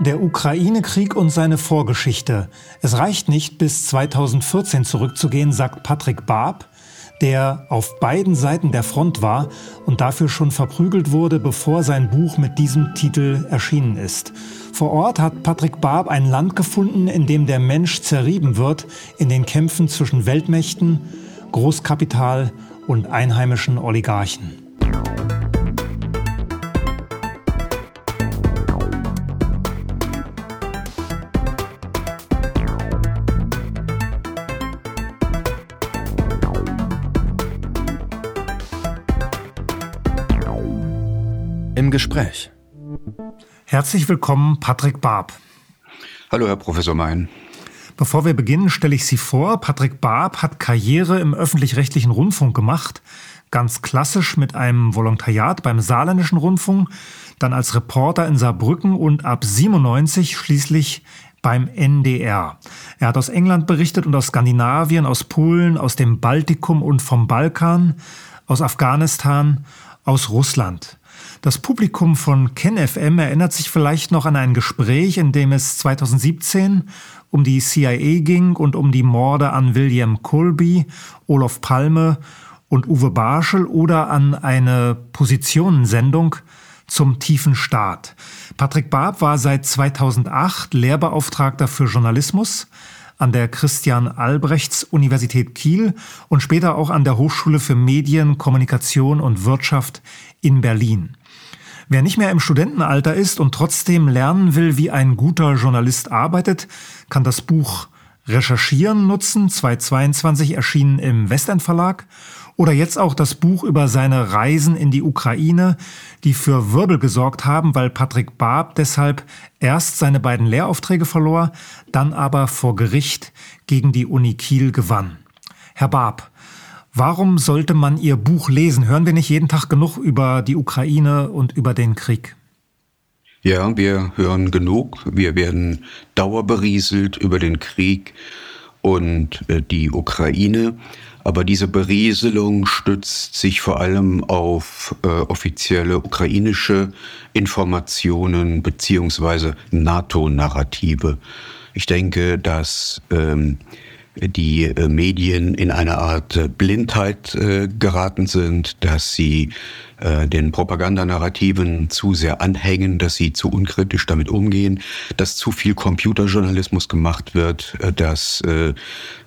Der Ukraine-Krieg und seine Vorgeschichte. Es reicht nicht, bis 2014 zurückzugehen, sagt Patrick Barb, der auf beiden Seiten der Front war und dafür schon verprügelt wurde, bevor sein Buch mit diesem Titel erschienen ist. Vor Ort hat Patrick Barb ein Land gefunden, in dem der Mensch zerrieben wird in den Kämpfen zwischen Weltmächten, Großkapital und einheimischen Oligarchen. Im Gespräch. Herzlich willkommen, Patrick Barb. Hallo, Herr Professor Mein. Bevor wir beginnen, stelle ich Sie vor. Patrick Barb hat Karriere im öffentlich-rechtlichen Rundfunk gemacht. Ganz klassisch mit einem Volontariat beim Saarländischen Rundfunk, dann als Reporter in Saarbrücken und ab 97 schließlich beim NDR. Er hat aus England berichtet und aus Skandinavien, aus Polen, aus dem Baltikum und vom Balkan, aus Afghanistan, aus Russland. Das Publikum von KenFM erinnert sich vielleicht noch an ein Gespräch, in dem es 2017 um die CIA ging und um die Morde an William Colby, Olof Palme und Uwe Barschel oder an eine Positionensendung zum tiefen Staat. Patrick Barb war seit 2008 Lehrbeauftragter für Journalismus an der Christian Albrechts Universität Kiel und später auch an der Hochschule für Medien, Kommunikation und Wirtschaft in Berlin. Wer nicht mehr im Studentenalter ist und trotzdem lernen will, wie ein guter Journalist arbeitet, kann das Buch Recherchieren nutzen, 2022 erschienen im Westend Verlag, oder jetzt auch das Buch über seine Reisen in die Ukraine, die für Wirbel gesorgt haben, weil Patrick Barb deshalb erst seine beiden Lehraufträge verlor, dann aber vor Gericht gegen die Uni Kiel gewann. Herr Barb, Warum sollte man Ihr Buch lesen? Hören wir nicht jeden Tag genug über die Ukraine und über den Krieg? Ja, wir hören genug. Wir werden dauerberieselt über den Krieg und äh, die Ukraine. Aber diese Berieselung stützt sich vor allem auf äh, offizielle ukrainische Informationen beziehungsweise NATO-Narrative. Ich denke, dass ähm, die äh, Medien in eine Art äh, Blindheit äh, geraten sind, dass sie den Propagandanarrativen zu sehr anhängen, dass sie zu unkritisch damit umgehen, dass zu viel Computerjournalismus gemacht wird, dass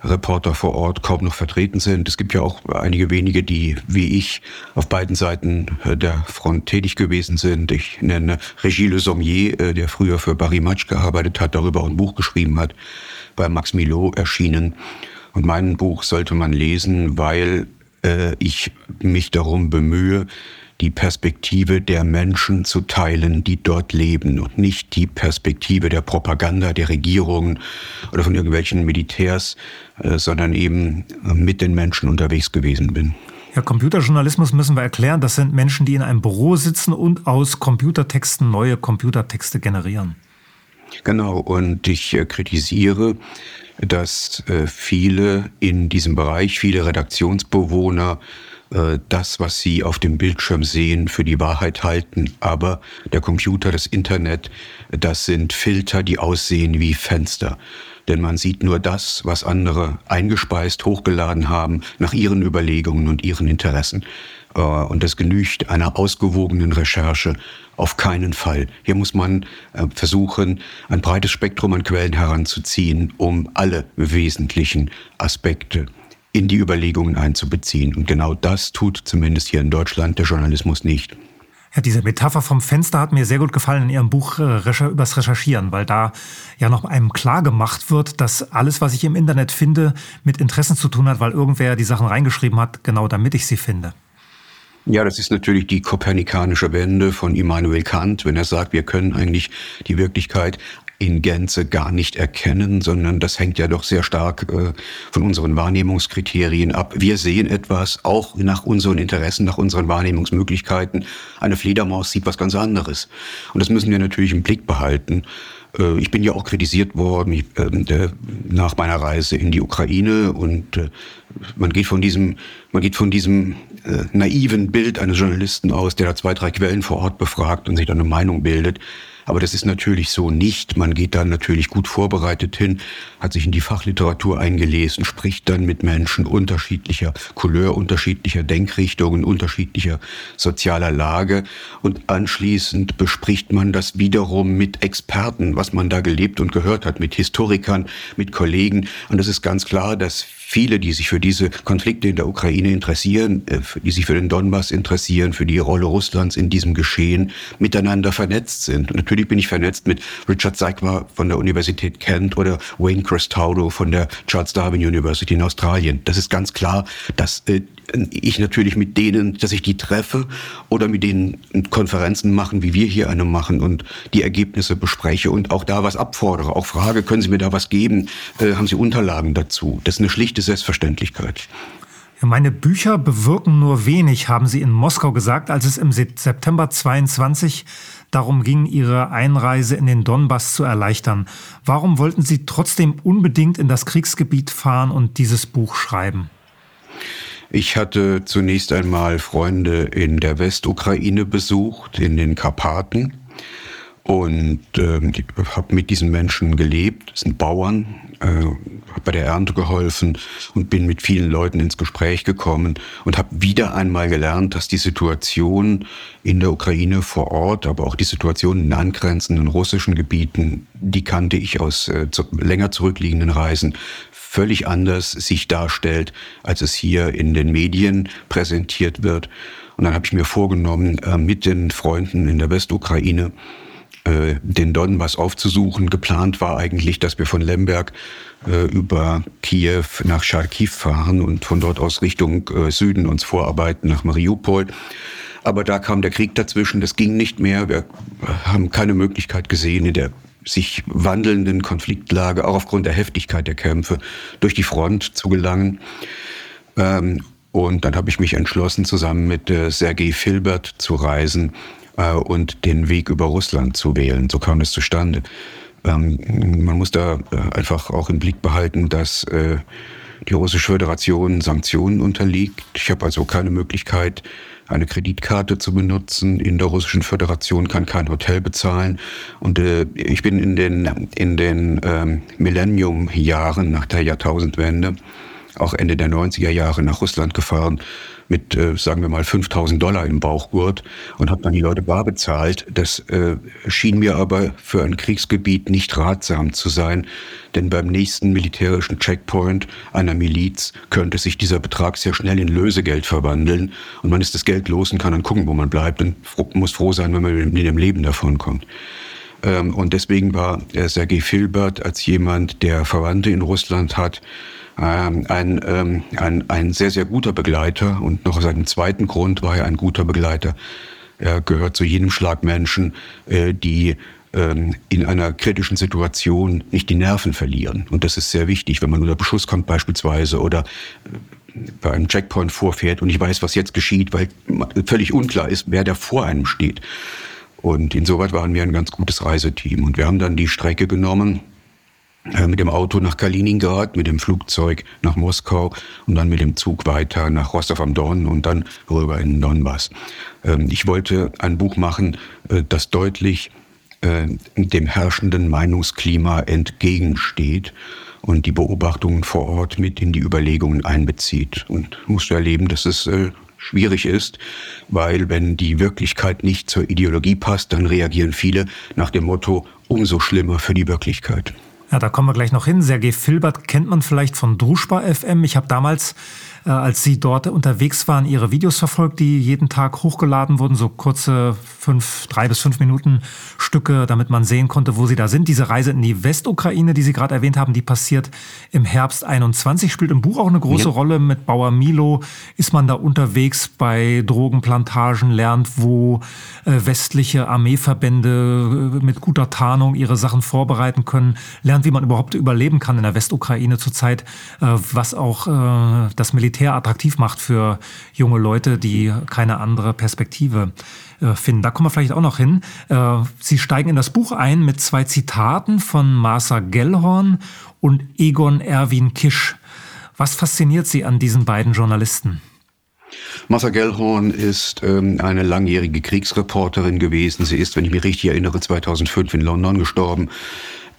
Reporter vor Ort kaum noch vertreten sind. Es gibt ja auch einige wenige, die wie ich auf beiden Seiten der Front tätig gewesen sind. Ich nenne Regie Le Sommier, der früher für Barry Matsch gearbeitet hat, darüber ein Buch geschrieben hat bei Max Milot erschienen. Und mein Buch sollte man lesen, weil äh, ich mich darum bemühe, die Perspektive der Menschen zu teilen, die dort leben und nicht die Perspektive der Propaganda der Regierungen oder von irgendwelchen Militärs, äh, sondern eben mit den Menschen unterwegs gewesen bin. Ja, Computerjournalismus müssen wir erklären. Das sind Menschen, die in einem Büro sitzen und aus Computertexten neue Computertexte generieren. Genau, und ich äh, kritisiere, dass äh, viele in diesem Bereich, viele Redaktionsbewohner, äh, das, was sie auf dem Bildschirm sehen, für die Wahrheit halten. Aber der Computer, das Internet, das sind Filter, die aussehen wie Fenster. Denn man sieht nur das, was andere eingespeist, hochgeladen haben, nach ihren Überlegungen und ihren Interessen. Äh, und das genügt einer ausgewogenen Recherche auf keinen Fall. Hier muss man äh, versuchen, ein breites Spektrum an Quellen heranzuziehen, um alle wesentlichen Aspekte in die Überlegungen einzubeziehen. Und genau das tut zumindest hier in Deutschland der Journalismus nicht. Ja, diese Metapher vom Fenster hat mir sehr gut gefallen in Ihrem Buch äh, übers Recherchieren, weil da ja noch einem klar gemacht wird, dass alles, was ich im Internet finde, mit Interessen zu tun hat, weil irgendwer die Sachen reingeschrieben hat, genau damit ich sie finde. Ja, das ist natürlich die kopernikanische Wende von Immanuel Kant, wenn er sagt, wir können eigentlich die Wirklichkeit in Gänze gar nicht erkennen, sondern das hängt ja doch sehr stark äh, von unseren Wahrnehmungskriterien ab. Wir sehen etwas auch nach unseren Interessen, nach unseren Wahrnehmungsmöglichkeiten. Eine Fledermaus sieht was ganz anderes. Und das müssen wir natürlich im Blick behalten. Äh, ich bin ja auch kritisiert worden ich, äh, nach meiner Reise in die Ukraine und äh, man geht von diesem, man geht von diesem naiven Bild eines Journalisten aus, der da zwei, drei Quellen vor Ort befragt und sich dann eine Meinung bildet. Aber das ist natürlich so nicht. Man geht da natürlich gut vorbereitet hin, hat sich in die Fachliteratur eingelesen, spricht dann mit Menschen unterschiedlicher Couleur, unterschiedlicher Denkrichtungen, unterschiedlicher sozialer Lage und anschließend bespricht man das wiederum mit Experten, was man da gelebt und gehört hat, mit Historikern, mit Kollegen. Und es ist ganz klar, dass viele, die sich für diese Konflikte in der Ukraine interessieren, äh, die sich für den Donbass interessieren, für die Rolle Russlands in diesem Geschehen, miteinander vernetzt sind. Und natürlich bin ich vernetzt mit Richard Seigmar von der Universität Kent oder Wayne Cristaudo von der Charles Darwin University in Australien. Das ist ganz klar, dass äh, ich natürlich mit denen, dass ich die treffe oder mit denen Konferenzen machen, wie wir hier eine machen und die Ergebnisse bespreche und auch da was abfordere. Auch frage, können Sie mir da was geben? Äh, haben Sie Unterlagen dazu? Das ist eine schlichte Selbstverständlichkeit. Meine Bücher bewirken nur wenig, haben Sie in Moskau gesagt, als es im September 22 darum ging, Ihre Einreise in den Donbass zu erleichtern. Warum wollten Sie trotzdem unbedingt in das Kriegsgebiet fahren und dieses Buch schreiben? Ich hatte zunächst einmal Freunde in der Westukraine besucht, in den Karpaten und äh, habe mit diesen Menschen gelebt. Das sind Bauern, äh, habe bei der Ernte geholfen und bin mit vielen Leuten ins Gespräch gekommen und habe wieder einmal gelernt, dass die Situation in der Ukraine vor Ort, aber auch die Situation in angrenzenden russischen Gebieten, die kannte ich aus äh, zu, länger zurückliegenden Reisen, völlig anders sich darstellt, als es hier in den Medien präsentiert wird. Und dann habe ich mir vorgenommen, äh, mit den Freunden in der Westukraine äh, den Donbass aufzusuchen. Geplant war eigentlich, dass wir von Lemberg äh, über Kiew nach Charkiw fahren und von dort aus Richtung Süden uns vorarbeiten nach Mariupol. Aber da kam der Krieg dazwischen, das ging nicht mehr. Wir haben keine Möglichkeit gesehen, in der sich wandelnden Konfliktlage, auch aufgrund der Heftigkeit der Kämpfe, durch die Front zu gelangen. Ähm, und dann habe ich mich entschlossen, zusammen mit äh, Sergei Filbert zu reisen äh, und den Weg über Russland zu wählen. So kam es zustande. Ähm, man muss da äh, einfach auch im Blick behalten, dass äh, die Russische Föderation Sanktionen unterliegt. Ich habe also keine Möglichkeit, eine Kreditkarte zu benutzen. In der Russischen Föderation kann kein Hotel bezahlen. Und äh, ich bin in den, in den ähm, Millennium-Jahren nach der Jahrtausendwende, auch Ende der 90er Jahre nach Russland gefahren mit, äh, sagen wir mal, 5000 Dollar im Bauchgurt und habe dann die Leute bar bezahlt. Das äh, schien mir aber für ein Kriegsgebiet nicht ratsam zu sein, denn beim nächsten militärischen Checkpoint einer Miliz könnte sich dieser Betrag sehr schnell in Lösegeld verwandeln und man ist das Geld los und kann dann gucken, wo man bleibt und muss froh sein, wenn man mit dem Leben davonkommt. Ähm, und deswegen war Sergei Filbert als jemand, der Verwandte in Russland hat, ähm, ein, ähm, ein, ein sehr, sehr guter Begleiter und noch aus einem zweiten Grund war er ein guter Begleiter. Er gehört zu jedem Schlag Menschen, äh, die in einer kritischen Situation nicht die Nerven verlieren. Und das ist sehr wichtig, wenn man unter Beschuss kommt beispielsweise oder äh, bei einem Checkpoint vorfährt und ich weiß, was jetzt geschieht, weil völlig unklar ist, wer da vor einem steht. Und insoweit waren wir ein ganz gutes Reiseteam. Und wir haben dann die Strecke genommen, äh, mit dem Auto nach Kaliningrad, mit dem Flugzeug nach Moskau und dann mit dem Zug weiter nach Rostov am Don und dann rüber in Donbass. Ähm, ich wollte ein Buch machen, äh, das deutlich äh, dem herrschenden Meinungsklima entgegensteht und die Beobachtungen vor Ort mit in die Überlegungen einbezieht. Und musst du erleben, dass es schwierig ist, weil wenn die Wirklichkeit nicht zur Ideologie passt, dann reagieren viele nach dem Motto, umso schlimmer für die Wirklichkeit. Ja, da kommen wir gleich noch hin. Sergei Filbert kennt man vielleicht von Druschba FM. Ich habe damals als Sie dort unterwegs waren, Ihre Videos verfolgt, die jeden Tag hochgeladen wurden, so kurze fünf, drei bis fünf Minuten Stücke, damit man sehen konnte, wo Sie da sind. Diese Reise in die Westukraine, die Sie gerade erwähnt haben, die passiert im Herbst 21, spielt im Buch auch eine große ja. Rolle. Mit Bauer Milo ist man da unterwegs bei Drogenplantagen, lernt, wo äh, westliche Armeeverbände äh, mit guter Tarnung ihre Sachen vorbereiten können, lernt, wie man überhaupt überleben kann in der Westukraine zurzeit, was auch das Militär Militär attraktiv macht für junge Leute, die keine andere Perspektive äh, finden. Da kommen wir vielleicht auch noch hin. Äh, Sie steigen in das Buch ein mit zwei Zitaten von Martha Gellhorn und Egon Erwin Kisch. Was fasziniert Sie an diesen beiden Journalisten? Martha Gellhorn ist ähm, eine langjährige Kriegsreporterin gewesen. Sie ist, wenn ich mich richtig erinnere, 2005 in London gestorben.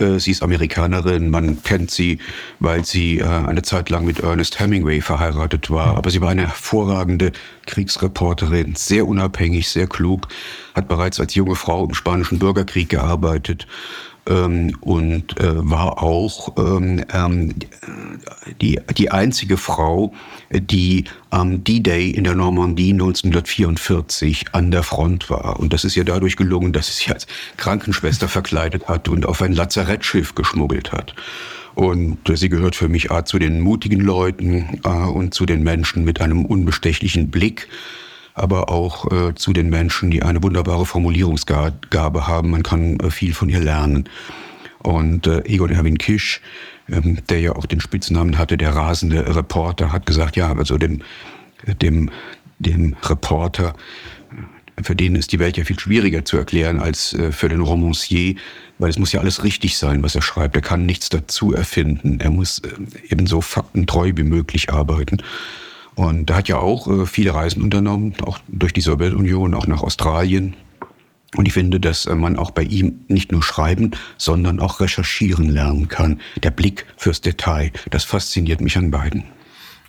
Äh, sie ist Amerikanerin, man kennt sie, weil sie äh, eine Zeit lang mit Ernest Hemingway verheiratet war. Aber sie war eine hervorragende Kriegsreporterin, sehr unabhängig, sehr klug, hat bereits als junge Frau im Spanischen Bürgerkrieg gearbeitet ähm, und äh, war auch ähm, ähm, die, die einzige Frau, die am D-Day in der Normandie 1944 an der Front war. Und das ist ihr dadurch gelungen, dass sie sich als Krankenschwester verkleidet hat und auf ein Lazarettschiff geschmuggelt hat. Und äh, sie gehört für mich A, zu den mutigen Leuten äh, und zu den Menschen mit einem unbestechlichen Blick, aber auch äh, zu den Menschen, die eine wunderbare Formulierungsgabe haben. Man kann äh, viel von ihr lernen. Und äh, Egon Erwin Kisch, ähm, der ja auch den Spitznamen hatte, der rasende Reporter, hat gesagt, ja, also dem, dem, dem Reporter, für den ist die Welt ja viel schwieriger zu erklären als äh, für den Romancier, weil es muss ja alles richtig sein, was er schreibt. Er kann nichts dazu erfinden. Er muss äh, eben so faktentreu wie möglich arbeiten. Und er hat ja auch äh, viele Reisen unternommen, auch durch die Sowjetunion, auch nach Australien. Und ich finde, dass äh, man auch bei ihm nicht nur schreiben, sondern auch recherchieren lernen kann. Der Blick fürs Detail, das fasziniert mich an beiden.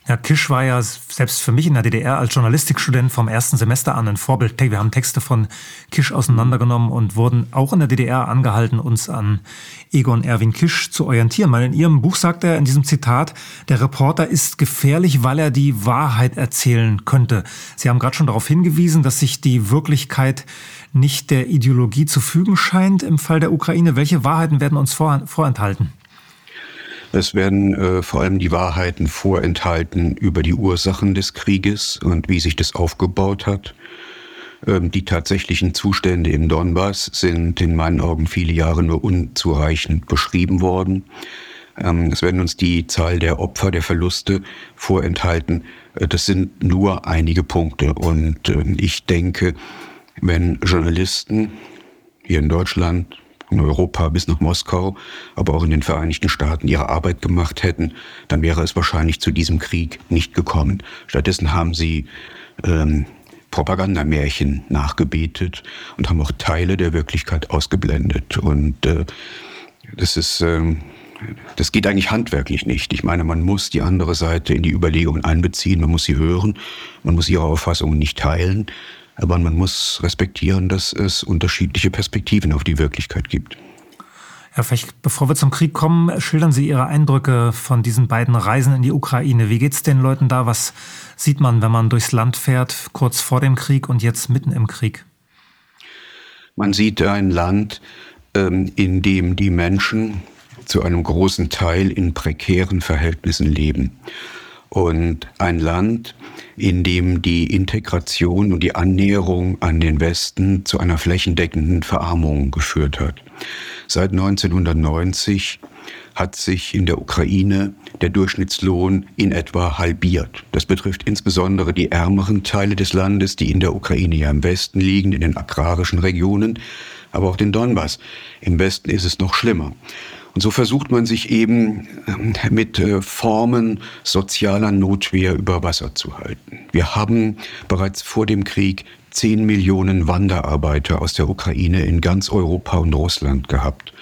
Ja, Kisch war ja selbst für mich in der DDR als Journalistikstudent vom ersten Semester an ein Vorbild. Wir haben Texte von Kisch auseinandergenommen und wurden auch in der DDR angehalten, uns an Egon Erwin Kisch zu orientieren. Weil in Ihrem Buch sagt er in diesem Zitat, der Reporter ist gefährlich, weil er die Wahrheit erzählen könnte. Sie haben gerade schon darauf hingewiesen, dass sich die Wirklichkeit nicht der Ideologie zu fügen scheint im Fall der Ukraine. Welche Wahrheiten werden uns vorenthalten? Es werden äh, vor allem die Wahrheiten vorenthalten über die Ursachen des Krieges und wie sich das aufgebaut hat. Ähm, die tatsächlichen Zustände im Donbass sind in meinen Augen viele Jahre nur unzureichend beschrieben worden. Ähm, es werden uns die Zahl der Opfer, der Verluste vorenthalten. Äh, das sind nur einige Punkte. Und äh, ich denke, wenn Journalisten hier in Deutschland, in Europa bis nach Moskau, aber auch in den Vereinigten Staaten ihre Arbeit gemacht hätten, dann wäre es wahrscheinlich zu diesem Krieg nicht gekommen. Stattdessen haben sie ähm, Propagandamärchen nachgebetet und haben auch Teile der Wirklichkeit ausgeblendet. Und äh, das ist, ähm, das geht eigentlich handwerklich nicht. Ich meine, man muss die andere Seite in die Überlegungen einbeziehen, man muss sie hören, man muss ihre Auffassungen nicht teilen, aber man muss respektieren, dass es unterschiedliche Perspektiven auf die Wirklichkeit gibt. Ja, vielleicht bevor wir zum Krieg kommen, schildern Sie Ihre Eindrücke von diesen beiden Reisen in die Ukraine. Wie geht es den Leuten da? Was sieht man, wenn man durchs Land fährt, kurz vor dem Krieg und jetzt mitten im Krieg? Man sieht ein Land, ähm, in dem die Menschen zu einem großen Teil in prekären Verhältnissen leben und ein Land, in dem die Integration und die Annäherung an den Westen zu einer flächendeckenden Verarmung geführt hat. Seit 1990 hat sich in der Ukraine der Durchschnittslohn in etwa halbiert. Das betrifft insbesondere die ärmeren Teile des Landes, die in der Ukraine ja im Westen liegen, in den agrarischen Regionen, aber auch den Donbass. Im Westen ist es noch schlimmer. Und so versucht man sich eben ähm, mit äh, Formen sozialer Notwehr über Wasser zu halten. Wir haben bereits vor dem Krieg 10 Millionen Wanderarbeiter aus der Ukraine in ganz Europa und Russland gehabt.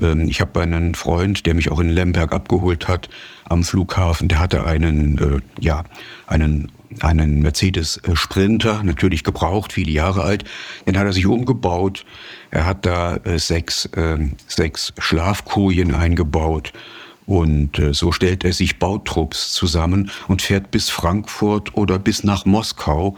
Ähm, ich habe einen Freund, der mich auch in Lemberg abgeholt hat am Flughafen. Der hatte einen, äh, ja, einen einen Mercedes äh, Sprinter, natürlich gebraucht, viele Jahre alt. Den hat er sich umgebaut. Er hat da äh, sechs, äh, sechs Schlafkojen eingebaut. Und äh, so stellt er sich Bautrupps zusammen und fährt bis Frankfurt oder bis nach Moskau,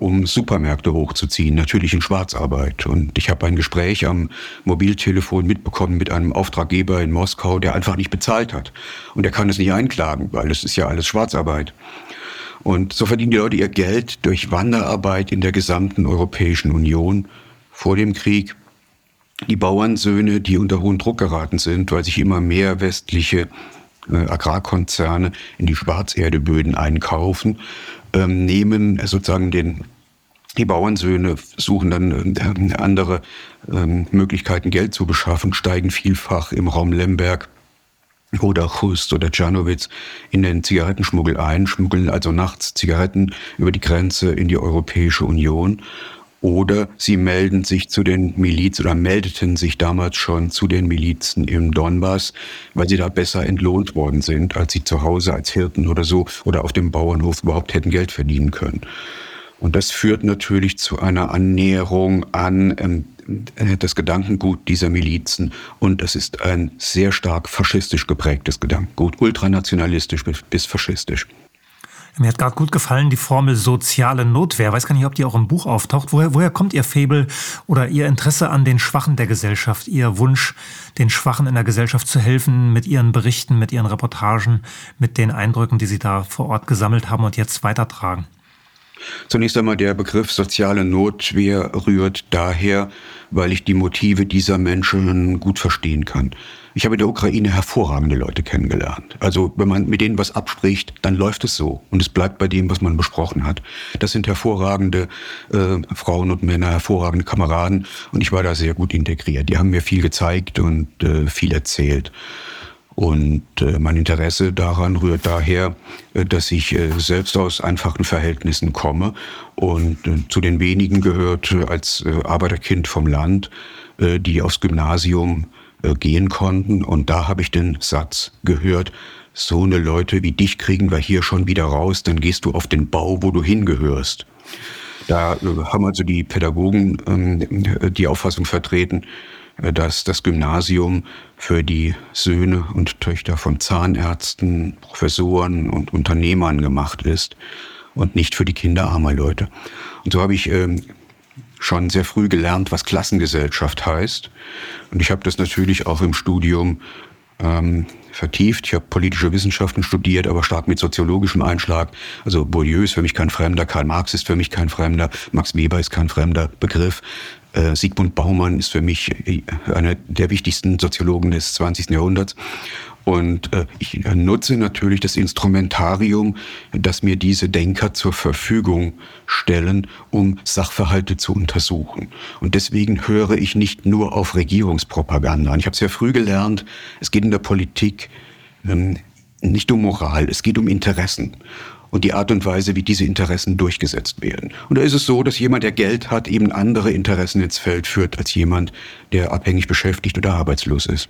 um Supermärkte hochzuziehen, natürlich in Schwarzarbeit. Und ich habe ein Gespräch am Mobiltelefon mitbekommen mit einem Auftraggeber in Moskau, der einfach nicht bezahlt hat. Und er kann es nicht einklagen, weil es ist ja alles Schwarzarbeit. Und so verdienen die Leute ihr Geld durch Wanderarbeit in der gesamten Europäischen Union vor dem Krieg. Die Bauernsöhne, die unter hohen Druck geraten sind, weil sich immer mehr westliche äh, Agrarkonzerne in die Schwarzerdeböden einkaufen, ähm, nehmen sozusagen den die Bauernsöhne suchen dann äh, andere ähm, Möglichkeiten, Geld zu beschaffen, steigen vielfach im Raum Lemberg oder Chust oder Czernowitz in den Zigarettenschmuggel ein, schmuggeln also nachts Zigaretten über die Grenze in die Europäische Union. Oder sie melden sich zu den Milizen oder meldeten sich damals schon zu den Milizen im Donbass, weil sie da besser entlohnt worden sind, als sie zu Hause als Hirten oder so oder auf dem Bauernhof überhaupt hätten Geld verdienen können. Und das führt natürlich zu einer Annäherung an ähm, äh, das Gedankengut dieser Milizen. Und das ist ein sehr stark faschistisch geprägtes Gedankengut, ultranationalistisch bis faschistisch. Mir hat gerade gut gefallen die Formel soziale Notwehr. Ich weiß gar nicht, ob die auch im Buch auftaucht. Woher, woher kommt Ihr Febel oder Ihr Interesse an den Schwachen der Gesellschaft? Ihr Wunsch, den Schwachen in der Gesellschaft zu helfen mit Ihren Berichten, mit Ihren Reportagen, mit den Eindrücken, die Sie da vor Ort gesammelt haben und jetzt weitertragen? Zunächst einmal der Begriff soziale Notwehr rührt daher, weil ich die Motive dieser Menschen gut verstehen kann. Ich habe in der Ukraine hervorragende Leute kennengelernt. Also wenn man mit denen was abspricht, dann läuft es so und es bleibt bei dem, was man besprochen hat. Das sind hervorragende äh, Frauen und Männer, hervorragende Kameraden und ich war da sehr gut integriert. Die haben mir viel gezeigt und äh, viel erzählt. Und äh, mein Interesse daran rührt daher, äh, dass ich äh, selbst aus einfachen Verhältnissen komme und äh, zu den wenigen gehört äh, als äh, Arbeiterkind vom Land, die aufs Gymnasium gehen konnten. Und da habe ich den Satz gehört, so eine Leute wie dich kriegen wir hier schon wieder raus, dann gehst du auf den Bau, wo du hingehörst. Da haben also die Pädagogen äh, die Auffassung vertreten, dass das Gymnasium für die Söhne und Töchter von Zahnärzten, Professoren und Unternehmern gemacht ist und nicht für die Kinder armer Leute. Und so habe ich ähm, schon sehr früh gelernt, was Klassengesellschaft heißt. Und ich habe das natürlich auch im Studium ähm, vertieft. Ich habe politische Wissenschaften studiert, aber stark mit soziologischem Einschlag. Also Bourdieu ist für mich kein Fremder, Karl Marx ist für mich kein Fremder, Max Weber ist kein fremder Begriff. Äh, Sigmund Baumann ist für mich äh, einer der wichtigsten Soziologen des 20. Jahrhunderts. Und äh, ich nutze natürlich das Instrumentarium, das mir diese Denker zur Verfügung stellen, um Sachverhalte zu untersuchen. Und deswegen höre ich nicht nur auf Regierungspropaganda. Und ich habe sehr früh gelernt, es geht in der Politik ähm, nicht um Moral, es geht um Interessen und die Art und Weise, wie diese Interessen durchgesetzt werden. Und da ist es so, dass jemand, der Geld hat, eben andere Interessen ins Feld führt als jemand, der abhängig beschäftigt oder arbeitslos ist.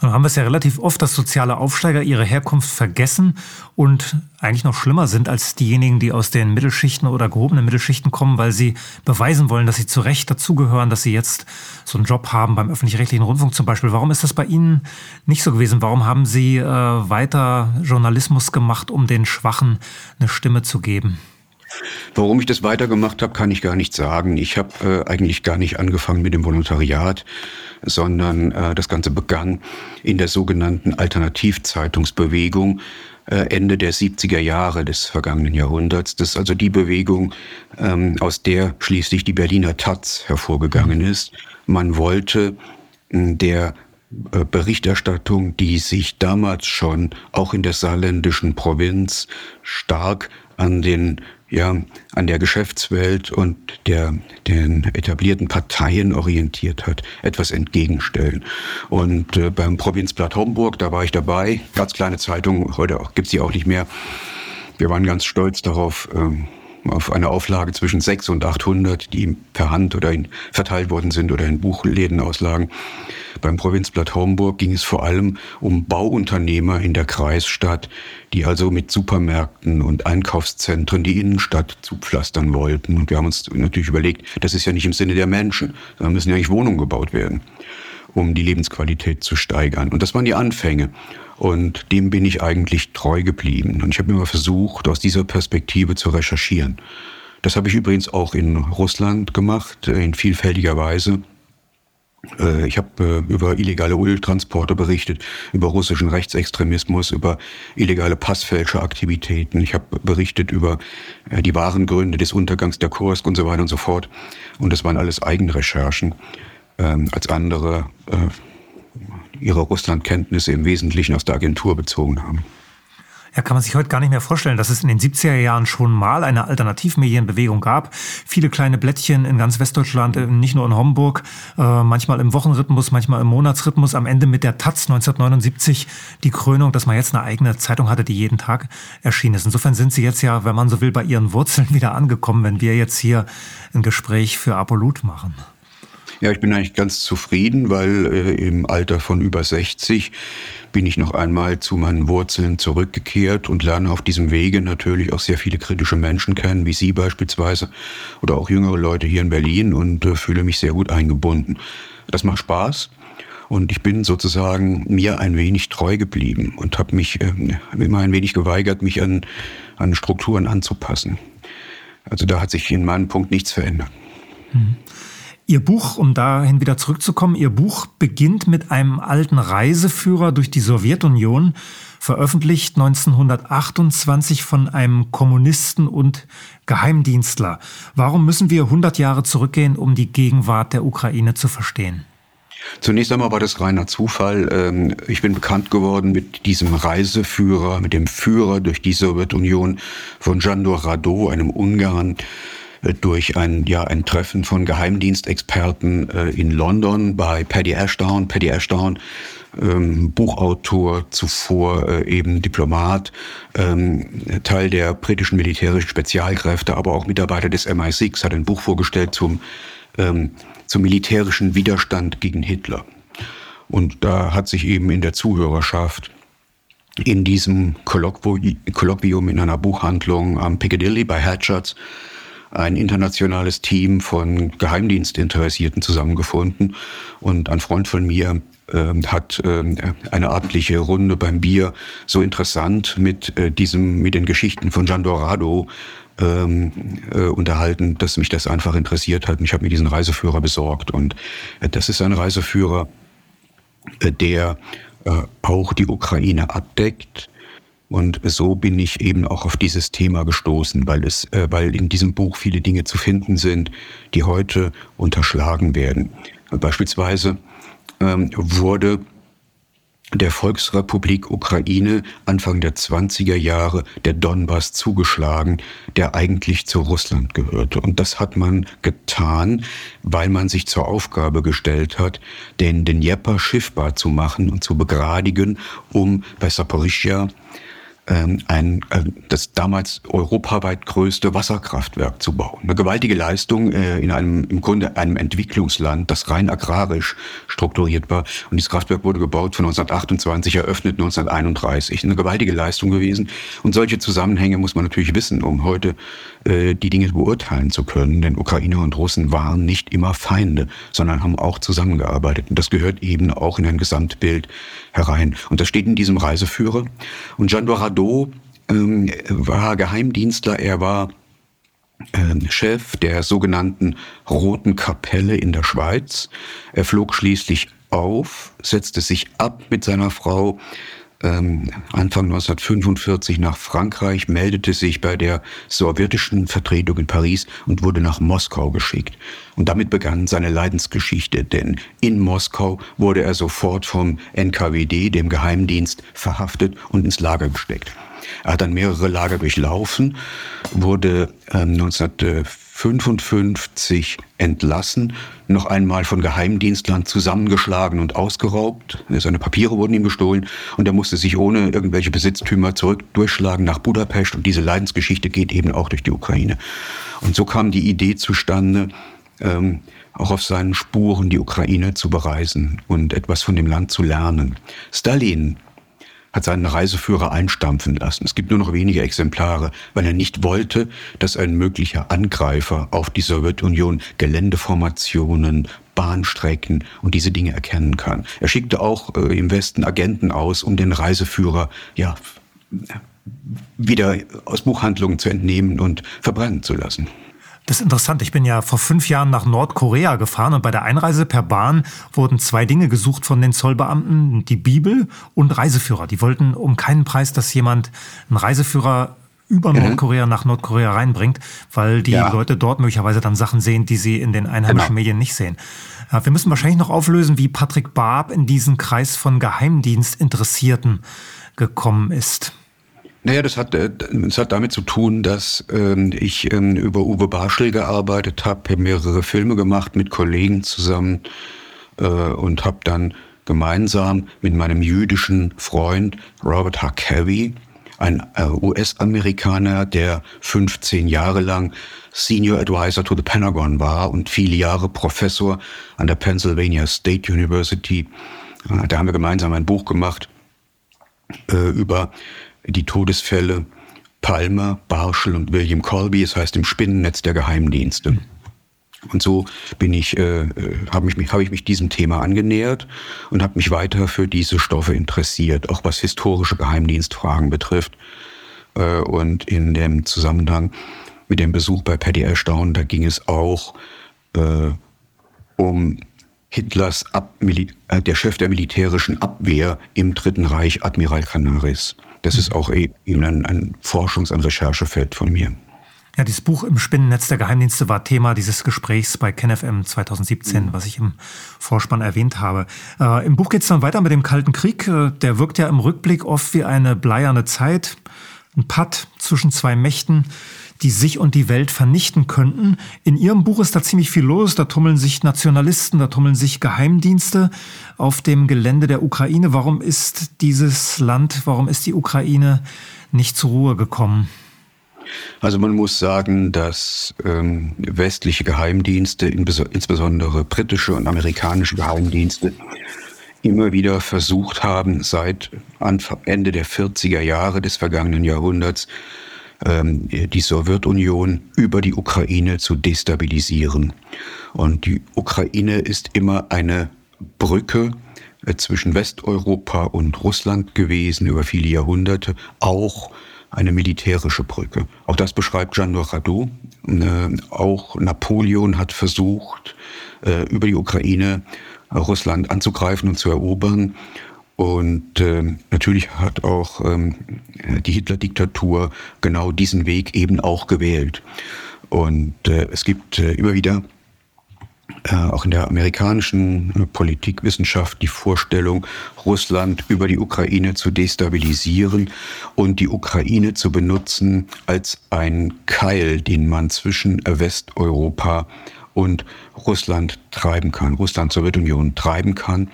Dann haben wir es ja relativ oft, dass soziale Aufsteiger ihre Herkunft vergessen und eigentlich noch schlimmer sind als diejenigen, die aus den Mittelschichten oder gehobenen Mittelschichten kommen, weil sie beweisen wollen, dass sie zu Recht dazugehören, dass sie jetzt so einen Job haben beim öffentlich-rechtlichen Rundfunk zum Beispiel. Warum ist das bei Ihnen nicht so gewesen? Warum haben Sie äh, weiter Journalismus gemacht, um den Schwachen eine Stimme zu geben? Warum ich das weitergemacht habe, kann ich gar nicht sagen. Ich habe äh, eigentlich gar nicht angefangen mit dem Volontariat, sondern äh, das Ganze begann in der sogenannten Alternativzeitungsbewegung äh, Ende der 70er Jahre des vergangenen Jahrhunderts. Das ist also die Bewegung, ähm, aus der schließlich die Berliner Taz hervorgegangen ist. Man wollte der äh, Berichterstattung, die sich damals schon auch in der saarländischen Provinz stark an den ja, an der Geschäftswelt und der, den etablierten Parteien orientiert hat, etwas entgegenstellen. Und äh, beim Provinzblatt Homburg, da war ich dabei, ganz kleine Zeitung, heute gibt's die auch nicht mehr. Wir waren ganz stolz darauf, ähm, auf eine Auflage zwischen 6 und 800, die per Hand oder in, verteilt worden sind oder in Buchläden auslagen. Beim Provinzblatt Homburg ging es vor allem um Bauunternehmer in der Kreisstadt, die also mit Supermärkten und Einkaufszentren die Innenstadt zupflastern wollten. Und wir haben uns natürlich überlegt, das ist ja nicht im Sinne der Menschen, sondern müssen ja eigentlich Wohnungen gebaut werden, um die Lebensqualität zu steigern. Und das waren die Anfänge. Und dem bin ich eigentlich treu geblieben. Und ich habe immer versucht, aus dieser Perspektive zu recherchieren. Das habe ich übrigens auch in Russland gemacht, in vielfältiger Weise. Äh, ich habe äh, über illegale Öltransporte berichtet, über russischen Rechtsextremismus, über illegale Passfälscheraktivitäten. Ich habe berichtet über äh, die wahren Gründe des Untergangs der Kursk und so weiter und so fort. Und das waren alles Eigenrecherchen, ähm, als andere ihre Russlandkenntnisse im Wesentlichen aus der Agentur bezogen haben. Ja, kann man sich heute gar nicht mehr vorstellen, dass es in den 70er Jahren schon mal eine Alternativmedienbewegung gab. Viele kleine Blättchen in ganz Westdeutschland, äh, nicht nur in Homburg, äh, manchmal im Wochenrhythmus, manchmal im Monatsrhythmus. Am Ende mit der Taz 1979 die Krönung, dass man jetzt eine eigene Zeitung hatte, die jeden Tag erschienen ist. Insofern sind Sie jetzt ja, wenn man so will, bei Ihren Wurzeln wieder angekommen, wenn wir jetzt hier ein Gespräch für Apolut machen. Ja, ich bin eigentlich ganz zufrieden, weil äh, im Alter von über 60 bin ich noch einmal zu meinen Wurzeln zurückgekehrt und lerne auf diesem Wege natürlich auch sehr viele kritische Menschen kennen, wie Sie beispielsweise oder auch jüngere Leute hier in Berlin und äh, fühle mich sehr gut eingebunden. Das macht Spaß. Und ich bin sozusagen mir ein wenig treu geblieben und habe mich äh, immer ein wenig geweigert, mich an, an Strukturen anzupassen. Also da hat sich in meinem Punkt nichts verändert. Mhm. Ihr Buch, um dahin wieder zurückzukommen, Ihr Buch beginnt mit einem alten Reiseführer durch die Sowjetunion, veröffentlicht 1928 von einem Kommunisten und Geheimdienstler. Warum müssen wir 100 Jahre zurückgehen, um die Gegenwart der Ukraine zu verstehen? Zunächst einmal war das reiner Zufall. Ähm, ich bin bekannt geworden mit diesem Reiseführer, mit dem Führer durch die Sowjetunion von Jandor Rado, einem Ungarn, durch ein, ja, ein Treffen von Geheimdienstexperten äh, in London bei Paddy Ashdown. Paddy Ashdown, ähm, Buchautor, zuvor äh, eben Diplomat, ähm, Teil der britischen militärischen Spezialkräfte, aber auch Mitarbeiter des MI6, hat ein Buch vorgestellt zum, ähm, zum militärischen Widerstand gegen Hitler. Und da hat sich eben in der Zuhörerschaft in diesem Kolloquium in einer Buchhandlung am Piccadilly bei Hatchards ein internationales Team von Geheimdienstinteressierten zusammengefunden. Und ein Freund von mir äh, hat äh, eine abendliche Runde beim Bier so interessant mit äh, diesem mit den Geschichten von Gian Dorado ähm, äh, unterhalten, dass mich das einfach interessiert hat. Und ich habe mir diesen Reiseführer besorgt. Und äh, das ist ein Reiseführer, äh, der auch die Ukraine abdeckt und so bin ich eben auch auf dieses Thema gestoßen, weil es, äh, weil in diesem Buch viele Dinge zu finden sind, die heute unterschlagen werden. Beispielsweise ähm, wurde der Volksrepublik Ukraine Anfang der 20er Jahre der Donbass zugeschlagen, der eigentlich zu Russland gehörte. Und das hat man getan, weil man sich zur Aufgabe gestellt hat, den Dnieper schiffbar zu machen und zu begradigen, um bei Saporischia ähm, ein, äh, das damals europaweit größte Wasserkraftwerk zu bauen. Eine gewaltige Leistung äh, in einem, im Grunde einem Entwicklungsland, das rein agrarisch strukturiert war. Und dieses Kraftwerk wurde gebaut von 1928, eröffnet 1931. Eine gewaltige Leistung gewesen. Und solche Zusammenhänge muss man natürlich wissen, um heute die Dinge beurteilen zu können. Denn Ukrainer und Russen waren nicht immer Feinde, sondern haben auch zusammengearbeitet. Und das gehört eben auch in ein Gesamtbild herein. Und das steht in diesem Reiseführer. Und Jean Dorado ähm, war Geheimdienstler, er war ähm, Chef der sogenannten Roten Kapelle in der Schweiz. Er flog schließlich auf, setzte sich ab mit seiner Frau ähm, Anfang 1945 nach Frankreich, meldete sich bei der sowjetischen Vertretung in Paris und wurde nach Moskau geschickt. Und damit begann seine Leidensgeschichte, denn in Moskau wurde er sofort vom NKWD, dem Geheimdienst, verhaftet und ins Lager gesteckt. Er hat dann mehrere Lager durchlaufen, wurde ähm, 1955 entlassen, noch einmal von Geheimdienstlern zusammengeschlagen und ausgeraubt. Seine Papiere wurden ihm gestohlen und er musste sich ohne irgendwelche Besitztümer zurück durchschlagen nach Budapest und diese Leidensgeschichte geht eben auch durch die Ukraine. Und so kam die Idee zustande, ähm, auch auf seinen Spuren die Ukraine zu bereisen und etwas von dem Land zu lernen. Stalin hat seinen Reiseführer einstampfen lassen. Es gibt nur noch wenige Exemplare, weil er nicht wollte, dass ein möglicher Angreifer auf die Sowjetunion Geländeformationen, Bahnstrecken und diese Dinge erkennen kann. Er schickte auch äh, im Westen Agenten aus, um den Reiseführer ja wieder aus Buchhandlungen zu entnehmen und verbrennen zu lassen. Das ist interessant. Ich bin ja vor fünf Jahren nach Nordkorea gefahren und bei der Einreise per Bahn wurden zwei Dinge gesucht von den Zollbeamten, die Bibel und Reiseführer. Die wollten um keinen Preis, dass jemand einen Reiseführer über mhm. Nordkorea nach Nordkorea reinbringt, weil die ja. Leute dort möglicherweise dann Sachen sehen, die sie in den einheimischen genau. Medien nicht sehen. Ja, wir müssen wahrscheinlich noch auflösen, wie Patrick Barb in diesen Kreis von Geheimdienstinteressierten gekommen ist. Naja, das hat, äh, das hat damit zu tun, dass ähm, ich ähm, über Uwe Barschel gearbeitet habe, mehrere Filme gemacht mit Kollegen zusammen äh, und habe dann gemeinsam mit meinem jüdischen Freund Robert Harkavy, ein äh, US-Amerikaner, der 15 Jahre lang Senior Advisor to the Pentagon war und viele Jahre Professor an der Pennsylvania State University. Äh, da haben wir gemeinsam ein Buch gemacht äh, über die Todesfälle Palmer, Barschel und William Colby, es heißt im Spinnennetz der Geheimdienste. Und so bin ich, äh, äh habe mich, hab ich mich diesem Thema angenähert und habe mich weiter für diese Stoffe interessiert, auch was historische Geheimdienstfragen betrifft. Äh, und in dem Zusammenhang mit dem Besuch bei Paddy Ashdown, da ging es auch äh, um Hitlers Ab äh, der Chef der militärischen Abwehr im Dritten Reich, Admiral Canaris. Das ist auch eben ein, ein Forschungs-, ein Recherchefeld von mir. Ja, dieses Buch im Spinnennetz der Geheimdienste war Thema dieses Gesprächs bei KenFM 2017, mhm. was ich im Vorspann erwähnt habe. Äh, Im Buch geht es dann weiter mit dem Kalten Krieg. Äh, der wirkt ja im Rückblick oft wie eine bleierne Zeit, ein Patt zwischen zwei Mächten die sich und die Welt vernichten könnten. In Ihrem Buch ist da ziemlich viel los. Da tummeln sich Nationalisten, da tummeln sich Geheimdienste auf dem Gelände der Ukraine. Warum ist dieses Land, warum ist die Ukraine nicht zur Ruhe gekommen? Also man muss sagen, dass ähm, westliche Geheimdienste, insbesondere britische und amerikanische Geheimdienste, immer wieder versucht haben, seit Ende der 40er Jahre des vergangenen Jahrhunderts die Sowjetunion über die Ukraine zu destabilisieren. Und die Ukraine ist immer eine Brücke äh, zwischen Westeuropa und Russland gewesen über viele Jahrhunderte, auch eine militärische Brücke. Auch das beschreibt Jean Dorado. Äh, auch Napoleon hat versucht, äh, über die Ukraine Russland anzugreifen und zu erobern. Und äh, natürlich hat auch ähm, die Hitler-Diktatur genau diesen Weg eben auch gewählt. Und äh, es gibt äh, immer wieder äh, auch in der amerikanischen äh, Politikwissenschaft die Vorstellung, Russland über die Ukraine zu destabilisieren und die Ukraine zu benutzen als ein Keil, den man zwischen Westeuropa und Russland treiben kann, Russland Sowjetunion treiben kann.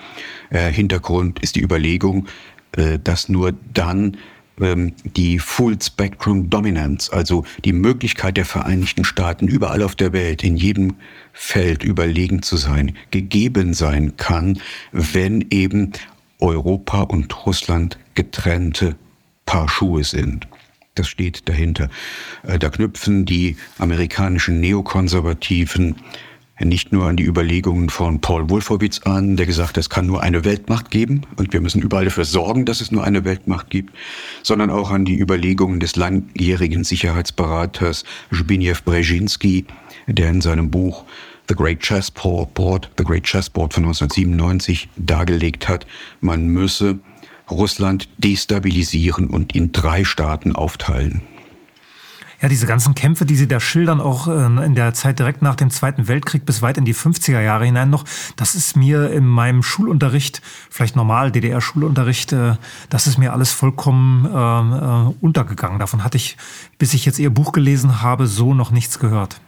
Äh, Hintergrund ist die Überlegung, äh, dass nur dann ähm, die Full Spectrum Dominance, also die Möglichkeit der Vereinigten Staaten überall auf der Welt, in jedem Feld überlegen zu sein, gegeben sein kann, wenn eben Europa und Russland getrennte Paar Schuhe sind. Das steht dahinter. Äh, da knüpfen die amerikanischen Neokonservativen nicht nur an die Überlegungen von Paul Wolfowitz an, der gesagt hat, es kann nur eine Weltmacht geben und wir müssen überall dafür sorgen, dass es nur eine Weltmacht gibt, sondern auch an die Überlegungen des langjährigen Sicherheitsberaters Zbigniew Brzezinski, der in seinem Buch The Great Chessboard, The Great Chessboard von 1997 dargelegt hat, man müsse Russland destabilisieren und in drei Staaten aufteilen. Ja, diese ganzen Kämpfe, die Sie da schildern, auch äh, in der Zeit direkt nach dem Zweiten Weltkrieg bis weit in die 50er Jahre hinein noch, das ist mir in meinem Schulunterricht, vielleicht normal DDR-Schulunterricht, äh, das ist mir alles vollkommen äh, untergegangen. Davon hatte ich, bis ich jetzt Ihr Buch gelesen habe, so noch nichts gehört.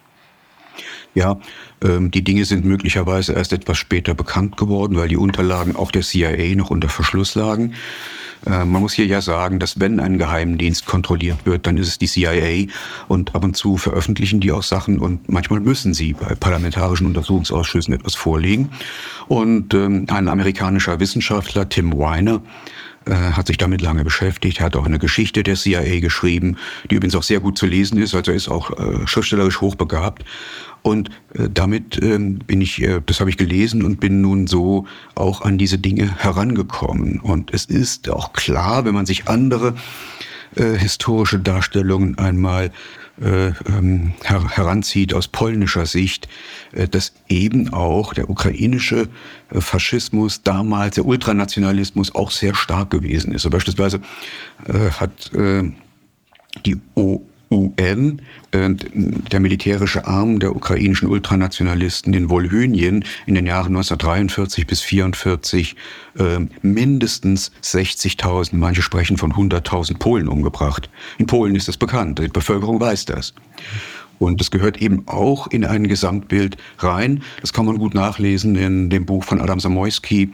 Ja, ähm, die Dinge sind möglicherweise erst etwas später bekannt geworden, weil die Unterlagen auch der CIA noch unter Verschluss lagen. Äh, man muss hier ja sagen, dass wenn ein Geheimdienst kontrolliert wird, dann ist es die CIA und ab und zu veröffentlichen die auch Sachen und manchmal müssen sie bei parlamentarischen Untersuchungsausschüssen etwas vorlegen. Und ähm, ein amerikanischer Wissenschaftler, Tim Weiner, äh, hat sich damit lange beschäftigt, hat auch eine Geschichte der CIA geschrieben, die übrigens auch sehr gut zu lesen ist, also ist auch äh, schriftstellerisch hochbegabt. Und äh, damit ähm, bin ich, äh, das habe ich gelesen und bin nun so auch an diese Dinge herangekommen. Und es ist auch klar, wenn man sich andere äh, historische Darstellungen einmal äh, ähm, her heranzieht aus polnischer Sicht, dass eben auch der ukrainische Faschismus damals, der Ultranationalismus auch sehr stark gewesen ist. Beispielsweise hat die o UN, der militärische Arm der ukrainischen Ultranationalisten in Wolhynien in den Jahren 1943 bis 1944 äh, mindestens 60.000, manche sprechen von 100.000 Polen umgebracht. In Polen ist das bekannt, die Bevölkerung weiß das. Und das gehört eben auch in ein Gesamtbild rein. Das kann man gut nachlesen in dem Buch von Adam Samoyski,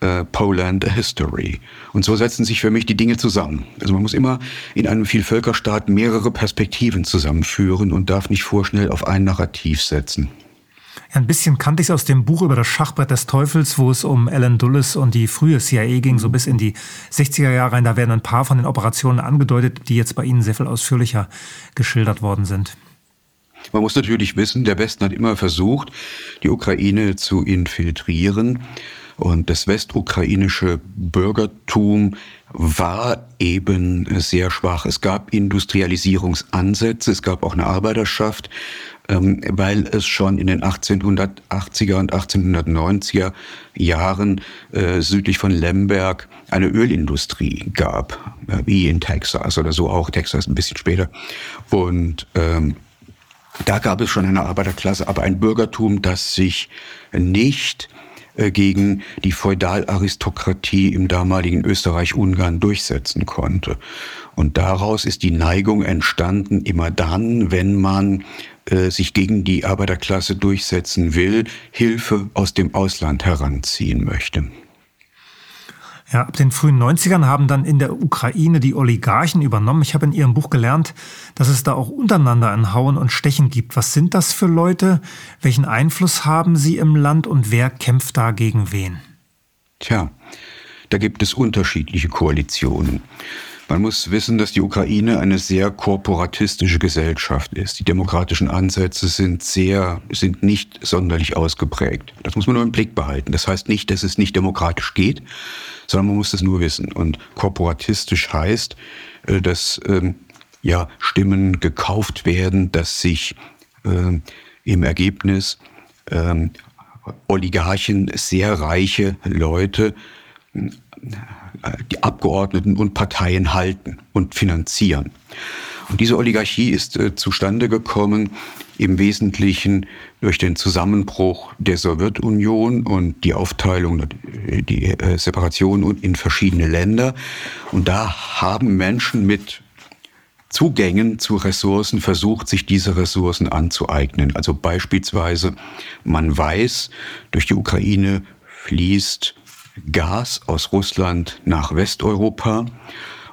äh, Poland a History. Und so setzen sich für mich die Dinge zusammen. Also man muss immer in einem Vielvölkerstaat mehrere Perspektiven zusammenführen und darf nicht vorschnell auf ein Narrativ setzen. Ja, ein bisschen kannte ich es aus dem Buch über das Schachbrett des Teufels, wo es um Alan Dulles und die frühe CIA ging, so bis in die 60er Jahre rein. Da werden ein paar von den Operationen angedeutet, die jetzt bei Ihnen sehr viel ausführlicher geschildert worden sind. Man muss natürlich wissen, der Westen hat immer versucht, die Ukraine zu infiltrieren. Und das westukrainische Bürgertum war eben sehr schwach. Es gab Industrialisierungsansätze, es gab auch eine Arbeiterschaft, ähm, weil es schon in den 1880er und 1890er Jahren äh, südlich von Lemberg eine Ölindustrie gab, äh, wie in Texas oder so auch, Texas ein bisschen später. Und ähm, da gab es schon eine Arbeiterklasse, aber ein Bürgertum, das sich nicht gegen die Feudalaristokratie im damaligen Österreich-Ungarn durchsetzen konnte. Und daraus ist die Neigung entstanden, immer dann, wenn man äh, sich gegen die Arbeiterklasse durchsetzen will, Hilfe aus dem Ausland heranziehen möchte. Ja, ab den frühen 90ern haben dann in der Ukraine die Oligarchen übernommen. Ich habe in Ihrem Buch gelernt, dass es da auch untereinander ein Hauen und Stechen gibt. Was sind das für Leute? Welchen Einfluss haben sie im Land und wer kämpft da gegen wen? Tja, da gibt es unterschiedliche Koalitionen. Man muss wissen, dass die Ukraine eine sehr korporatistische Gesellschaft ist. Die demokratischen Ansätze sind sehr, sind nicht sonderlich ausgeprägt. Das muss man nur im Blick behalten. Das heißt nicht, dass es nicht demokratisch geht, sondern man muss das nur wissen. Und korporatistisch heißt, äh, dass ähm, ja Stimmen gekauft werden, dass sich äh, im Ergebnis ähm, Oligarchen, sehr reiche Leute äh, die Abgeordneten und Parteien halten und finanzieren. Und diese Oligarchie ist äh, zustande gekommen im Wesentlichen durch den Zusammenbruch der Sowjetunion und die Aufteilung, die äh, Separation in verschiedene Länder. Und da haben Menschen mit Zugängen zu Ressourcen versucht, sich diese Ressourcen anzueignen. Also beispielsweise, man weiß, durch die Ukraine fließt Gas aus Russland nach Westeuropa.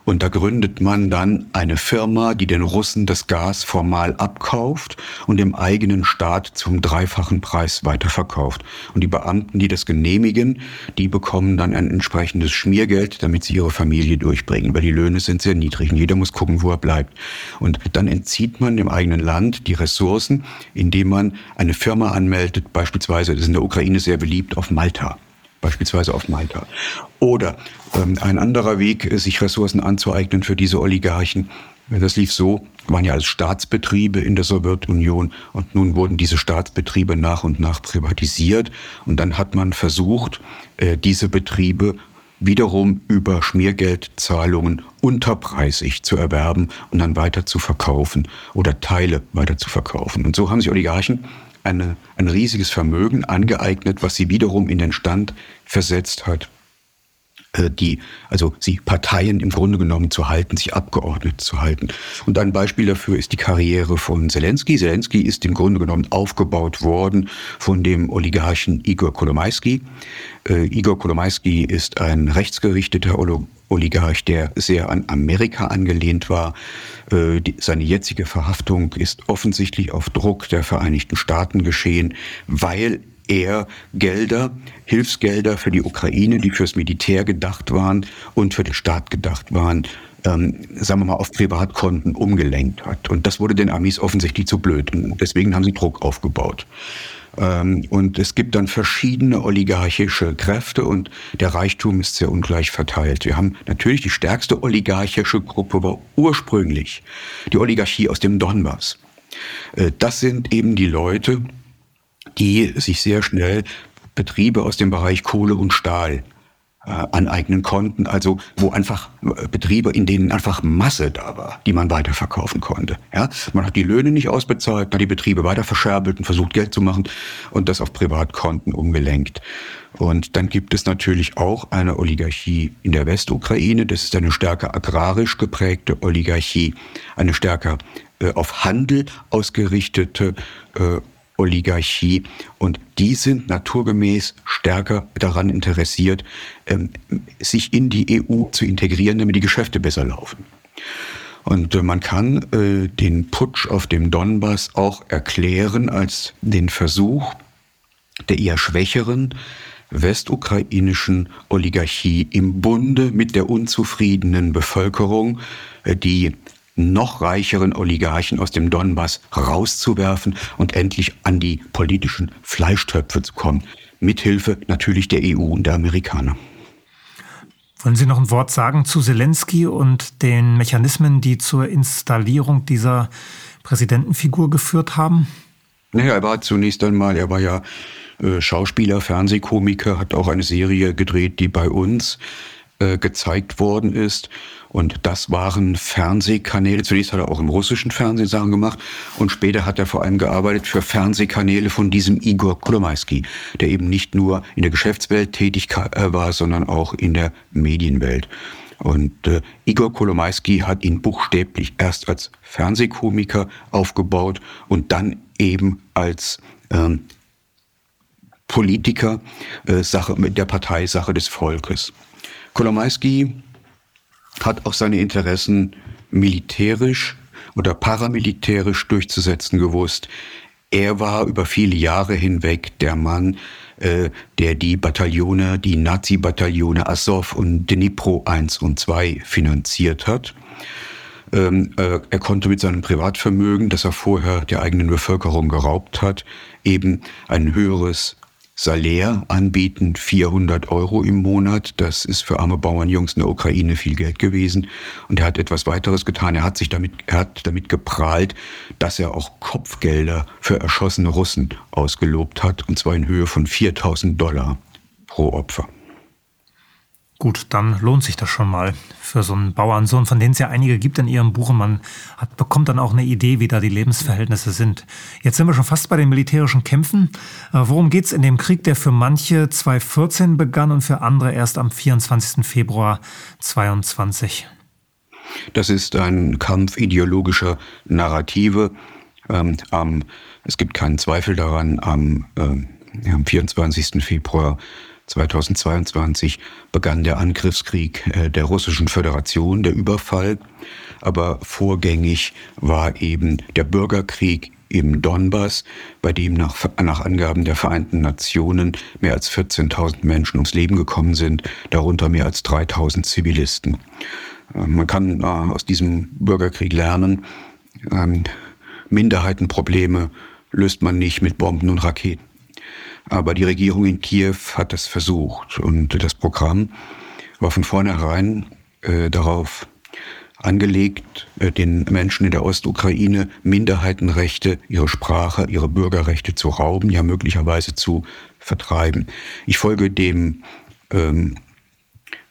Und da gründet man dann eine Firma, die den Russen das Gas formal abkauft und dem eigenen Staat zum dreifachen Preis weiterverkauft. Und die Beamten, die das genehmigen, die bekommen dann ein entsprechendes Schmiergeld, damit sie ihre Familie durchbringen, weil die Löhne sind sehr niedrig und jeder muss gucken, wo er bleibt. Und dann entzieht man dem eigenen Land die Ressourcen, indem man eine Firma anmeldet, beispielsweise, das ist in der Ukraine sehr beliebt, auf Malta beispielsweise auf Malta. Oder ähm, ein anderer Weg, äh, sich Ressourcen anzueignen für diese Oligarchen. Das lief so, waren ja als Staatsbetriebe in der Sowjetunion und nun wurden diese Staatsbetriebe nach und nach privatisiert und dann hat man versucht, äh, diese Betriebe wiederum über Schmiergeldzahlungen unterpreisig zu erwerben und dann weiter zu verkaufen oder Teile weiter zu verkaufen. Und so haben sich Oligarchen eine, ein riesiges Vermögen angeeignet, was sie wiederum in den Stand versetzt hat, äh, die, also sie Parteien im Grunde genommen zu halten, sich Abgeordnete zu halten. Und ein Beispiel dafür ist die Karriere von Zelensky. Zelensky ist im Grunde genommen aufgebaut worden von dem Oligarchen Igor Kolomaisky. Äh, Igor Kolomaisky ist ein rechtsgerichteter Oligarch, der sehr an Amerika angelehnt war. Äh, die, seine jetzige Verhaftung ist offensichtlich auf Druck der Vereinigten Staaten geschehen, weil er Gelder, Hilfsgelder für die Ukraine, die fürs Militär gedacht waren und für den Staat gedacht waren, ähm, sagen wir mal, auf Privatkonten umgelenkt hat. Und das wurde den Amis offensichtlich zu blöd. Und deswegen haben sie Druck aufgebaut. Ähm, und es gibt dann verschiedene oligarchische Kräfte und der Reichtum ist sehr ungleich verteilt. Wir haben natürlich die stärkste oligarchische Gruppe war ursprünglich die Oligarchie aus dem Donbass. Äh, das sind eben die Leute, die sich sehr schnell Betriebe aus dem Bereich Kohle und Stahl äh, aneignen konnten, also wo einfach äh, Betriebe, in denen einfach Masse da war, die man weiterverkaufen konnte. Ja? Man hat die Löhne nicht ausbezahlt, hat die Betriebe weiter verscherbelt und versucht Geld zu machen und das auf Privatkonten umgelenkt. Und dann gibt es natürlich auch eine Oligarchie in der Westukraine. Das ist eine stärker agrarisch geprägte Oligarchie, eine stärker äh, auf Handel ausgerichtete äh, Oligarchie. Und die sind naturgemäß stärker daran interessiert, ähm, sich in die EU zu integrieren, damit die Geschäfte besser laufen. Und äh, man kann äh, den Putsch auf dem Donbass auch erklären als den Versuch der eher schwächeren westukrainischen Oligarchie im Bunde mit der unzufriedenen Bevölkerung, äh, die noch reicheren Oligarchen aus dem Donbass rauszuwerfen und endlich an die politischen Fleischtöpfe zu kommen. Mithilfe natürlich der EU und der Amerikaner. Wollen Sie noch ein Wort sagen zu Zelensky und den Mechanismen, die zur Installierung dieser Präsidentenfigur geführt haben? Naja, er war zunächst einmal, er war ja äh, Schauspieler, Fernsehkomiker, hat auch eine Serie gedreht, die bei uns äh, gezeigt worden ist. Und das waren Fernsehkanäle. Zunächst hat er auch im russischen Fernsehen Sachen gemacht und später hat er vor allem gearbeitet für Fernsehkanäle von diesem Igor Kolomaisky, der eben nicht nur in der Geschäftswelt tätig äh, war, sondern auch in der Medienwelt. Und äh, Igor Kolomaisky hat ihn buchstäblich erst als Fernsehkomiker aufgebaut und dann eben als ähm, Politiker äh, Sache mit der Partei Sache des Volkes. Kolomaisky hat auch seine Interessen militärisch oder paramilitärisch durchzusetzen gewusst. Er war über viele Jahre hinweg der Mann, äh, der die Bataillone, die Nazi-Bataillone Azov und Dnipro 1 und 2 finanziert hat. Ähm, äh, er konnte mit seinem Privatvermögen, das er vorher der eigenen Bevölkerung geraubt hat, eben ein höheres Salär anbieten, 400 Euro im Monat. Das ist für arme Bauernjungs in der Ukraine viel Geld gewesen. Und er hat etwas weiteres getan. Er hat sich damit, er hat damit geprahlt, dass er auch Kopfgelder für erschossene Russen ausgelobt hat. Und zwar in Höhe von 4000 Dollar pro Opfer. Gut, dann lohnt sich das schon mal für so einen Bauernsohn, von denen es ja einige gibt in Ihrem Buch. Und man hat, bekommt dann auch eine Idee, wie da die Lebensverhältnisse sind. Jetzt sind wir schon fast bei den militärischen Kämpfen. Äh, worum geht es in dem Krieg, der für manche 2014 begann und für andere erst am 24. Februar 22? Das ist ein Kampf ideologischer Narrative. Ähm, ähm, es gibt keinen Zweifel daran, am, äh, am 24. Februar 2022 begann der Angriffskrieg äh, der Russischen Föderation, der Überfall. Aber vorgängig war eben der Bürgerkrieg im Donbass, bei dem nach, nach Angaben der Vereinten Nationen mehr als 14.000 Menschen ums Leben gekommen sind, darunter mehr als 3.000 Zivilisten. Äh, man kann äh, aus diesem Bürgerkrieg lernen, ähm, Minderheitenprobleme löst man nicht mit Bomben und Raketen. Aber die Regierung in Kiew hat das versucht und das Programm war von vornherein äh, darauf angelegt, äh, den Menschen in der Ostukraine Minderheitenrechte, ihre Sprache, ihre Bürgerrechte zu rauben, ja möglicherweise zu vertreiben. Ich folge dem ähm,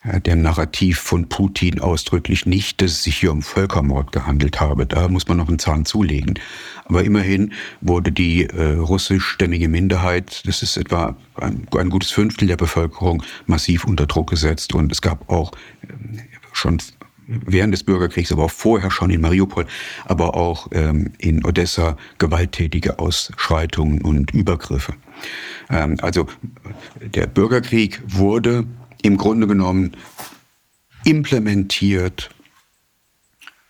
dem Narrativ von Putin ausdrücklich nicht, dass es sich hier um Völkermord gehandelt habe. Da muss man noch einen Zahn zulegen. Aber immerhin wurde die äh, russischstämmige Minderheit, das ist etwa ein, ein, gutes Fünftel der Bevölkerung, massiv unter Druck gesetzt. Und es gab auch äh, schon während des Bürgerkriegs, aber auch vorher schon in Mariupol, aber auch ähm, in Odessa gewalttätige Ausschreitungen und Übergriffe. Ähm, also der Bürgerkrieg wurde im Grunde genommen implementiert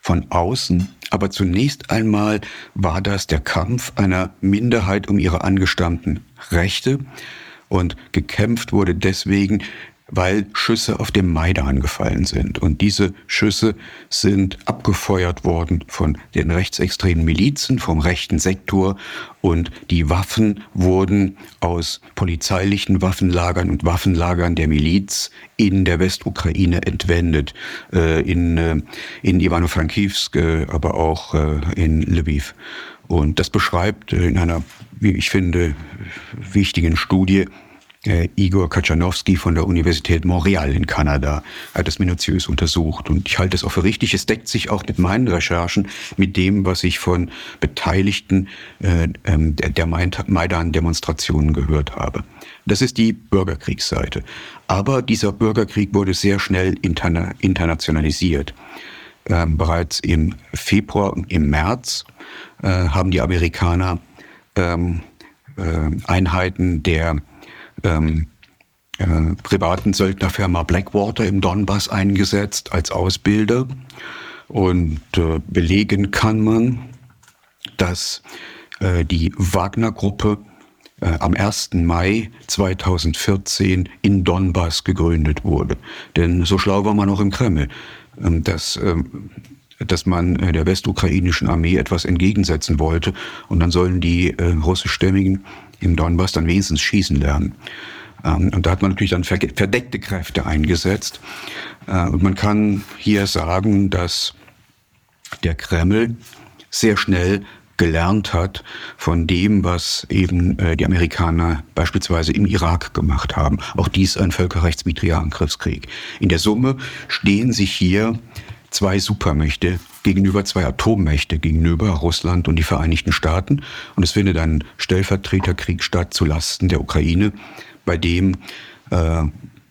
von außen. Aber zunächst einmal war das der Kampf einer Minderheit um ihre angestammten Rechte und gekämpft wurde deswegen weil Schüsse auf dem Maidan gefallen sind. Und diese Schüsse sind abgefeuert worden von den rechtsextremen Milizen, vom rechten Sektor. Und die Waffen wurden aus polizeilichen Waffenlagern und Waffenlagern der Miliz in der Westukraine entwendet. Äh, in, äh, in Ivano-Frankivsk, äh, aber auch in Lviv. Und das beschreibt in einer, wie ich finde, wichtigen Studie äh, Igor Kaczanowski von der Universität Montreal in Kanada hat das minutiös untersucht. Und ich halte es auch für richtig. Es deckt sich auch mit meinen Recherchen, mit dem, was ich von Beteiligten äh, ähm, der Maidan-Demonstrationen gehört habe. Das ist die Bürgerkriegsseite. Aber dieser Bürgerkrieg wurde sehr schnell interna internationalisiert. Ähm, bereits im Februar im März äh, haben die Amerikaner ähm, äh, Einheiten der ähm, äh, privaten Söldnerfirma Blackwater im Donbass eingesetzt als Ausbilder. Und äh, belegen kann man, dass äh, die Wagner-Gruppe äh, am 1. Mai 2014 in Donbass gegründet wurde. Denn so schlau war man auch im Kreml, ähm, dass, ähm, dass man äh, der westukrainischen Armee etwas entgegensetzen wollte. Und dann sollen die äh, russischstämmigen im Donbass dann wenigstens schießen lernen. Ähm, und da hat man natürlich dann verdeckte Kräfte eingesetzt. Äh, und man kann hier sagen, dass der Kreml sehr schnell gelernt hat von dem, was eben äh, die Amerikaner beispielsweise im Irak gemacht haben. Auch dies ein völkerrechtswidriger Angriffskrieg. In der Summe stehen sich hier zwei Supermächte gegenüber zwei Atommächte, gegenüber Russland und die Vereinigten Staaten. Und es findet ein Stellvertreterkrieg statt zulasten der Ukraine, bei dem, äh,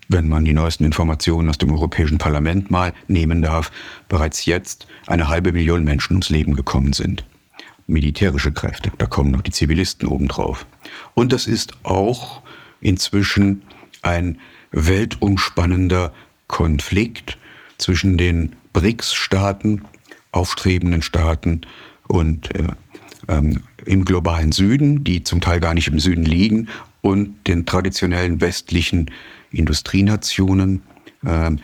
wenn man die neuesten Informationen aus dem Europäischen Parlament mal nehmen darf, bereits jetzt eine halbe Million Menschen ums Leben gekommen sind. Militärische Kräfte, da kommen noch die Zivilisten obendrauf. Und das ist auch inzwischen ein weltumspannender Konflikt zwischen den BRICS-Staaten, aufstrebenden Staaten und äh, ähm, im globalen Süden, die zum Teil gar nicht im Süden liegen, und den traditionellen westlichen Industrienationen. Ähm,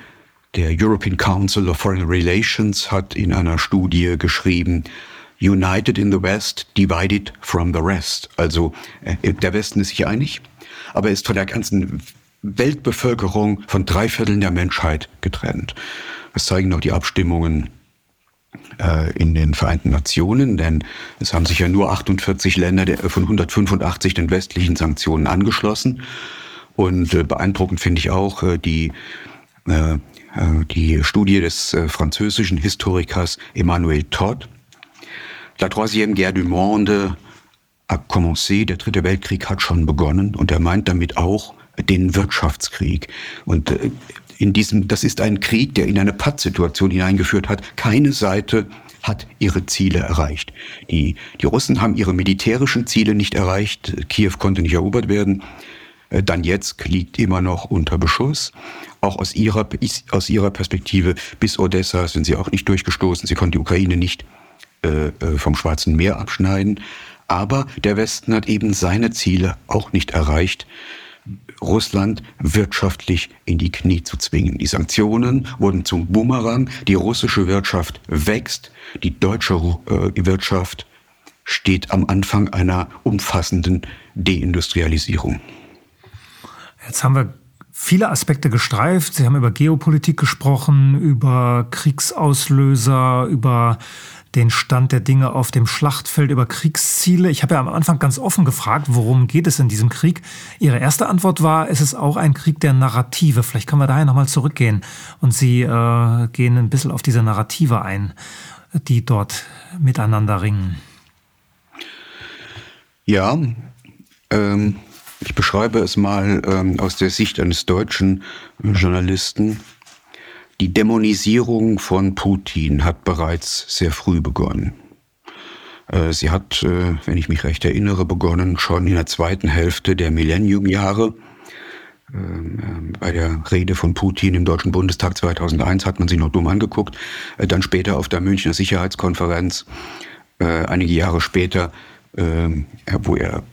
der European Council of Foreign Relations hat in einer Studie geschrieben, United in the West, divided from the rest. Also äh, der Westen ist sich einig, aber ist von der ganzen Weltbevölkerung von drei Vierteln der Menschheit getrennt. Das zeigen auch die Abstimmungen äh, in den Vereinten Nationen, denn es haben sich ja nur 48 Länder von 185 den westlichen Sanktionen angeschlossen. Und äh, beeindruckend finde ich auch äh, die, die Studie des französischen Historikers Emmanuel Todd. La troisième guerre du monde a commencé, der dritte Weltkrieg hat schon begonnen und er meint damit auch den Wirtschaftskrieg. Und in diesem, das ist ein Krieg, der in eine Pattsituation hineingeführt hat. Keine Seite hat ihre Ziele erreicht. Die, die Russen haben ihre militärischen Ziele nicht erreicht. Kiew konnte nicht erobert werden. Äh, dann jetzt liegt immer noch unter Beschuss. Auch aus ihrer, aus ihrer Perspektive bis Odessa sind sie auch nicht durchgestoßen. Sie konnten die Ukraine nicht äh, äh vom Schwarzen Meer abschneiden. Aber der Westen hat eben seine Ziele auch nicht erreicht. Russland wirtschaftlich in die Knie zu zwingen. Die Sanktionen wurden zum Bumerang. Die russische Wirtschaft wächst. Die deutsche äh, Wirtschaft steht am Anfang einer umfassenden Deindustrialisierung. Jetzt haben wir viele Aspekte gestreift. Sie haben über Geopolitik gesprochen, über Kriegsauslöser, über den Stand der Dinge auf dem Schlachtfeld über Kriegsziele. Ich habe ja am Anfang ganz offen gefragt, worum geht es in diesem Krieg? Ihre erste Antwort war, es ist auch ein Krieg der Narrative. Vielleicht können wir daher nochmal zurückgehen und Sie äh, gehen ein bisschen auf diese Narrative ein, die dort miteinander ringen. Ja, ähm, ich beschreibe es mal ähm, aus der Sicht eines deutschen Journalisten. Die Dämonisierung von Putin hat bereits sehr früh begonnen. Äh, sie hat, äh, wenn ich mich recht erinnere, begonnen schon in der zweiten Hälfte der Millenniumjahre. Ähm, ähm, bei der Rede von Putin im Deutschen Bundestag 2001 hat man sich noch dumm angeguckt. Äh, dann später auf der Münchner Sicherheitskonferenz, einige Jahre später, ähm, wo er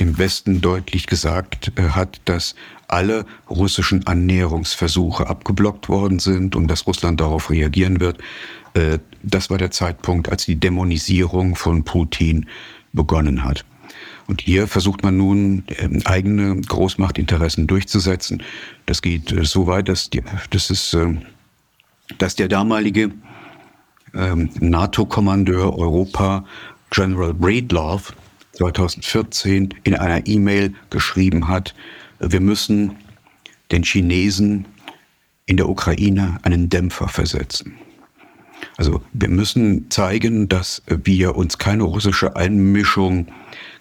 dem Westen deutlich gesagt hat, dass alle russischen Annäherungsversuche abgeblockt worden sind und dass Russland darauf reagieren wird. Äh, das war der Zeitpunkt, als die Dämonisierung von Putin begonnen hat. Und hier versucht man nun ähm, eigene Großmachtinteressen durchzusetzen. Das geht äh, so weit, dass, die, das ist, ähm, dass der damalige ähm, NATO-Kommandeur Europa, General Breedlove, 2014 in einer E-Mail geschrieben hat, wir müssen den Chinesen in der Ukraine einen Dämpfer versetzen. Also wir müssen zeigen, dass wir uns keine russische Einmischung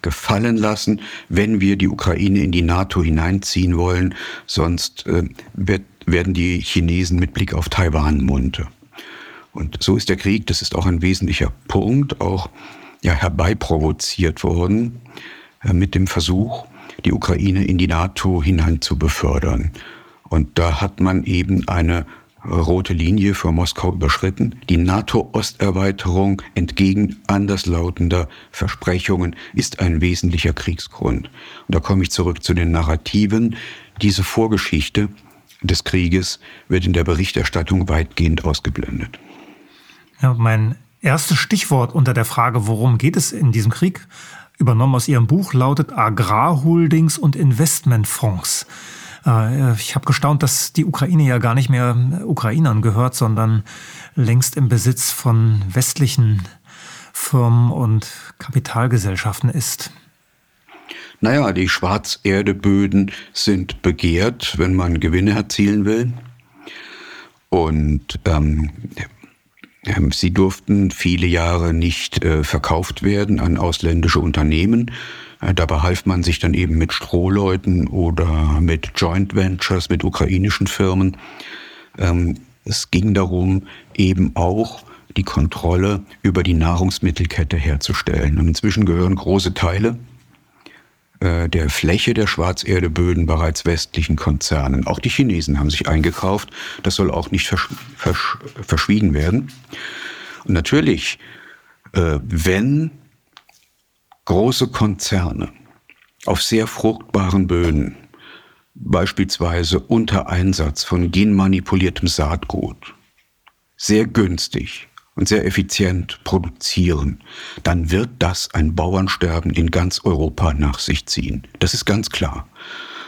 gefallen lassen, wenn wir die Ukraine in die NATO hineinziehen wollen, sonst äh, wird, werden die Chinesen mit Blick auf Taiwan munter. Und so ist der Krieg, das ist auch ein wesentlicher Punkt, auch ja, herbeiprovoziert worden äh, mit dem Versuch, die Ukraine in die NATO hinein zu befördern. Und da hat man eben eine rote Linie vor Moskau überschritten. Die NATO-Osterweiterung entgegen anderslautender Versprechungen ist ein wesentlicher Kriegsgrund. Und da komme ich zurück zu den Narrativen. Diese Vorgeschichte des Krieges wird in der Berichterstattung weitgehend ausgeblendet. Ja, mein erstes Stichwort unter der Frage, worum geht es in diesem Krieg, übernommen aus Ihrem Buch, lautet Agrarholdings und Investmentfonds. Äh, ich habe gestaunt, dass die Ukraine ja gar nicht mehr Ukrainern gehört, sondern längst im Besitz von westlichen Firmen und Kapitalgesellschaften ist. Naja, die Schwarzerdeböden sind begehrt, wenn man Gewinne erzielen will. Und ähm sie durften viele Jahre nicht äh, verkauft werden an ausländische Unternehmen. Äh, Dabei half man sich dann eben mit Strohleuten oder mit Joint Ventures, mit ukrainischen Firmen. Ähm, es ging darum, eben auch die Kontrolle über die Nahrungsmittelkette herzustellen. Und inzwischen gehören große Teile der Fläche der Schwarzerdeböden bereits westlichen Konzernen. Auch die Chinesen haben sich eingekauft. Das soll auch nicht versch versch verschwiegen werden. Und natürlich, äh, wenn große Konzerne auf sehr fruchtbaren Böden, beispielsweise unter Einsatz von genmanipuliertem Saatgut, sehr günstig und sehr effizient produzieren, dann wird das ein Bauernsterben in ganz Europa nach sich ziehen. Das ist ganz klar.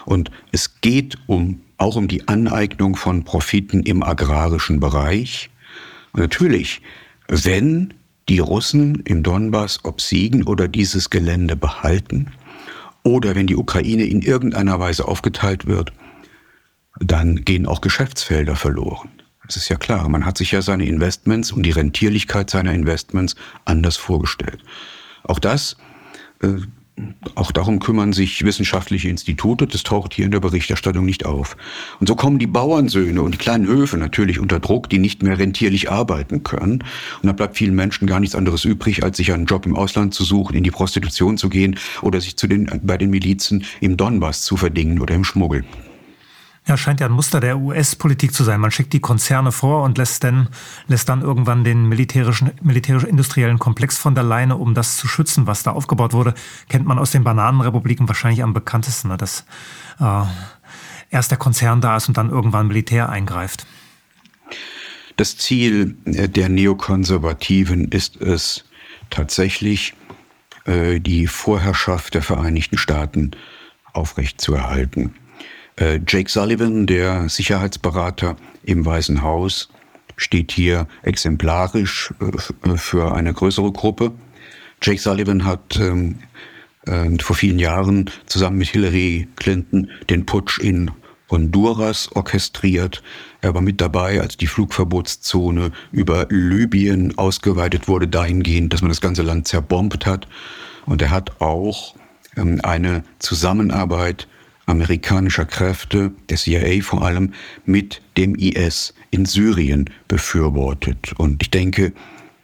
Und es geht um, auch um die Aneignung von Profiten im agrarischen Bereich. Und natürlich, wenn die Russen im Donbass obsiegen oder dieses Gelände behalten, oder wenn die Ukraine in irgendeiner Weise aufgeteilt wird, dann gehen auch Geschäftsfelder verloren. Das ist ja klar. Man hat sich ja seine Investments und die Rentierlichkeit seiner Investments anders vorgestellt. Auch das äh, auch darum kümmern sich wissenschaftliche Institute. Das taucht hier in der Berichterstattung nicht auf. Und so kommen die Bauernsöhne und die kleinen Höfe natürlich unter Druck, die nicht mehr rentierlich arbeiten können. Und da bleibt vielen Menschen gar nichts anderes übrig, als sich einen Job im Ausland zu suchen, in die Prostitution zu gehen oder sich zu den, bei den Milizen im Donbass zu verdingen oder im Schmuggel. Ja, scheint ja ein Muster der US-Politik zu sein. Man schickt die Konzerne vor und lässt dann, lässt dann irgendwann den militärischen, militärisch-industriellen Komplex von der Leine, um das zu schützen, was da aufgebaut wurde. Kennt man aus den Bananenrepubliken wahrscheinlich am bekanntesten, ne? dass äh, erst der Konzern da ist und dann irgendwann Militär eingreift. Das Ziel äh, der Neokonservativen ist es tatsächlich, äh, die Vorherrschaft der Vereinigten Staaten aufrechtzuerhalten. Äh, Jake Sullivan, der Sicherheitsberater im Weißen Haus, steht hier exemplarisch äh, für eine größere Gruppe. Jake Sullivan hat ähm, äh, vor vielen Jahren zusammen mit Hillary Clinton den Putsch in Honduras orchestriert. Er war mit dabei, als die Flugverbotszone über Libyen ausgeweitet wurde, dahingehend, dass man das ganze Land zerbombt hat. Und er hat auch ähm, eine Zusammenarbeit amerikanischer Kräfte, der CIA vor allem, mit dem IS in Syrien befürwortet. Und ich denke,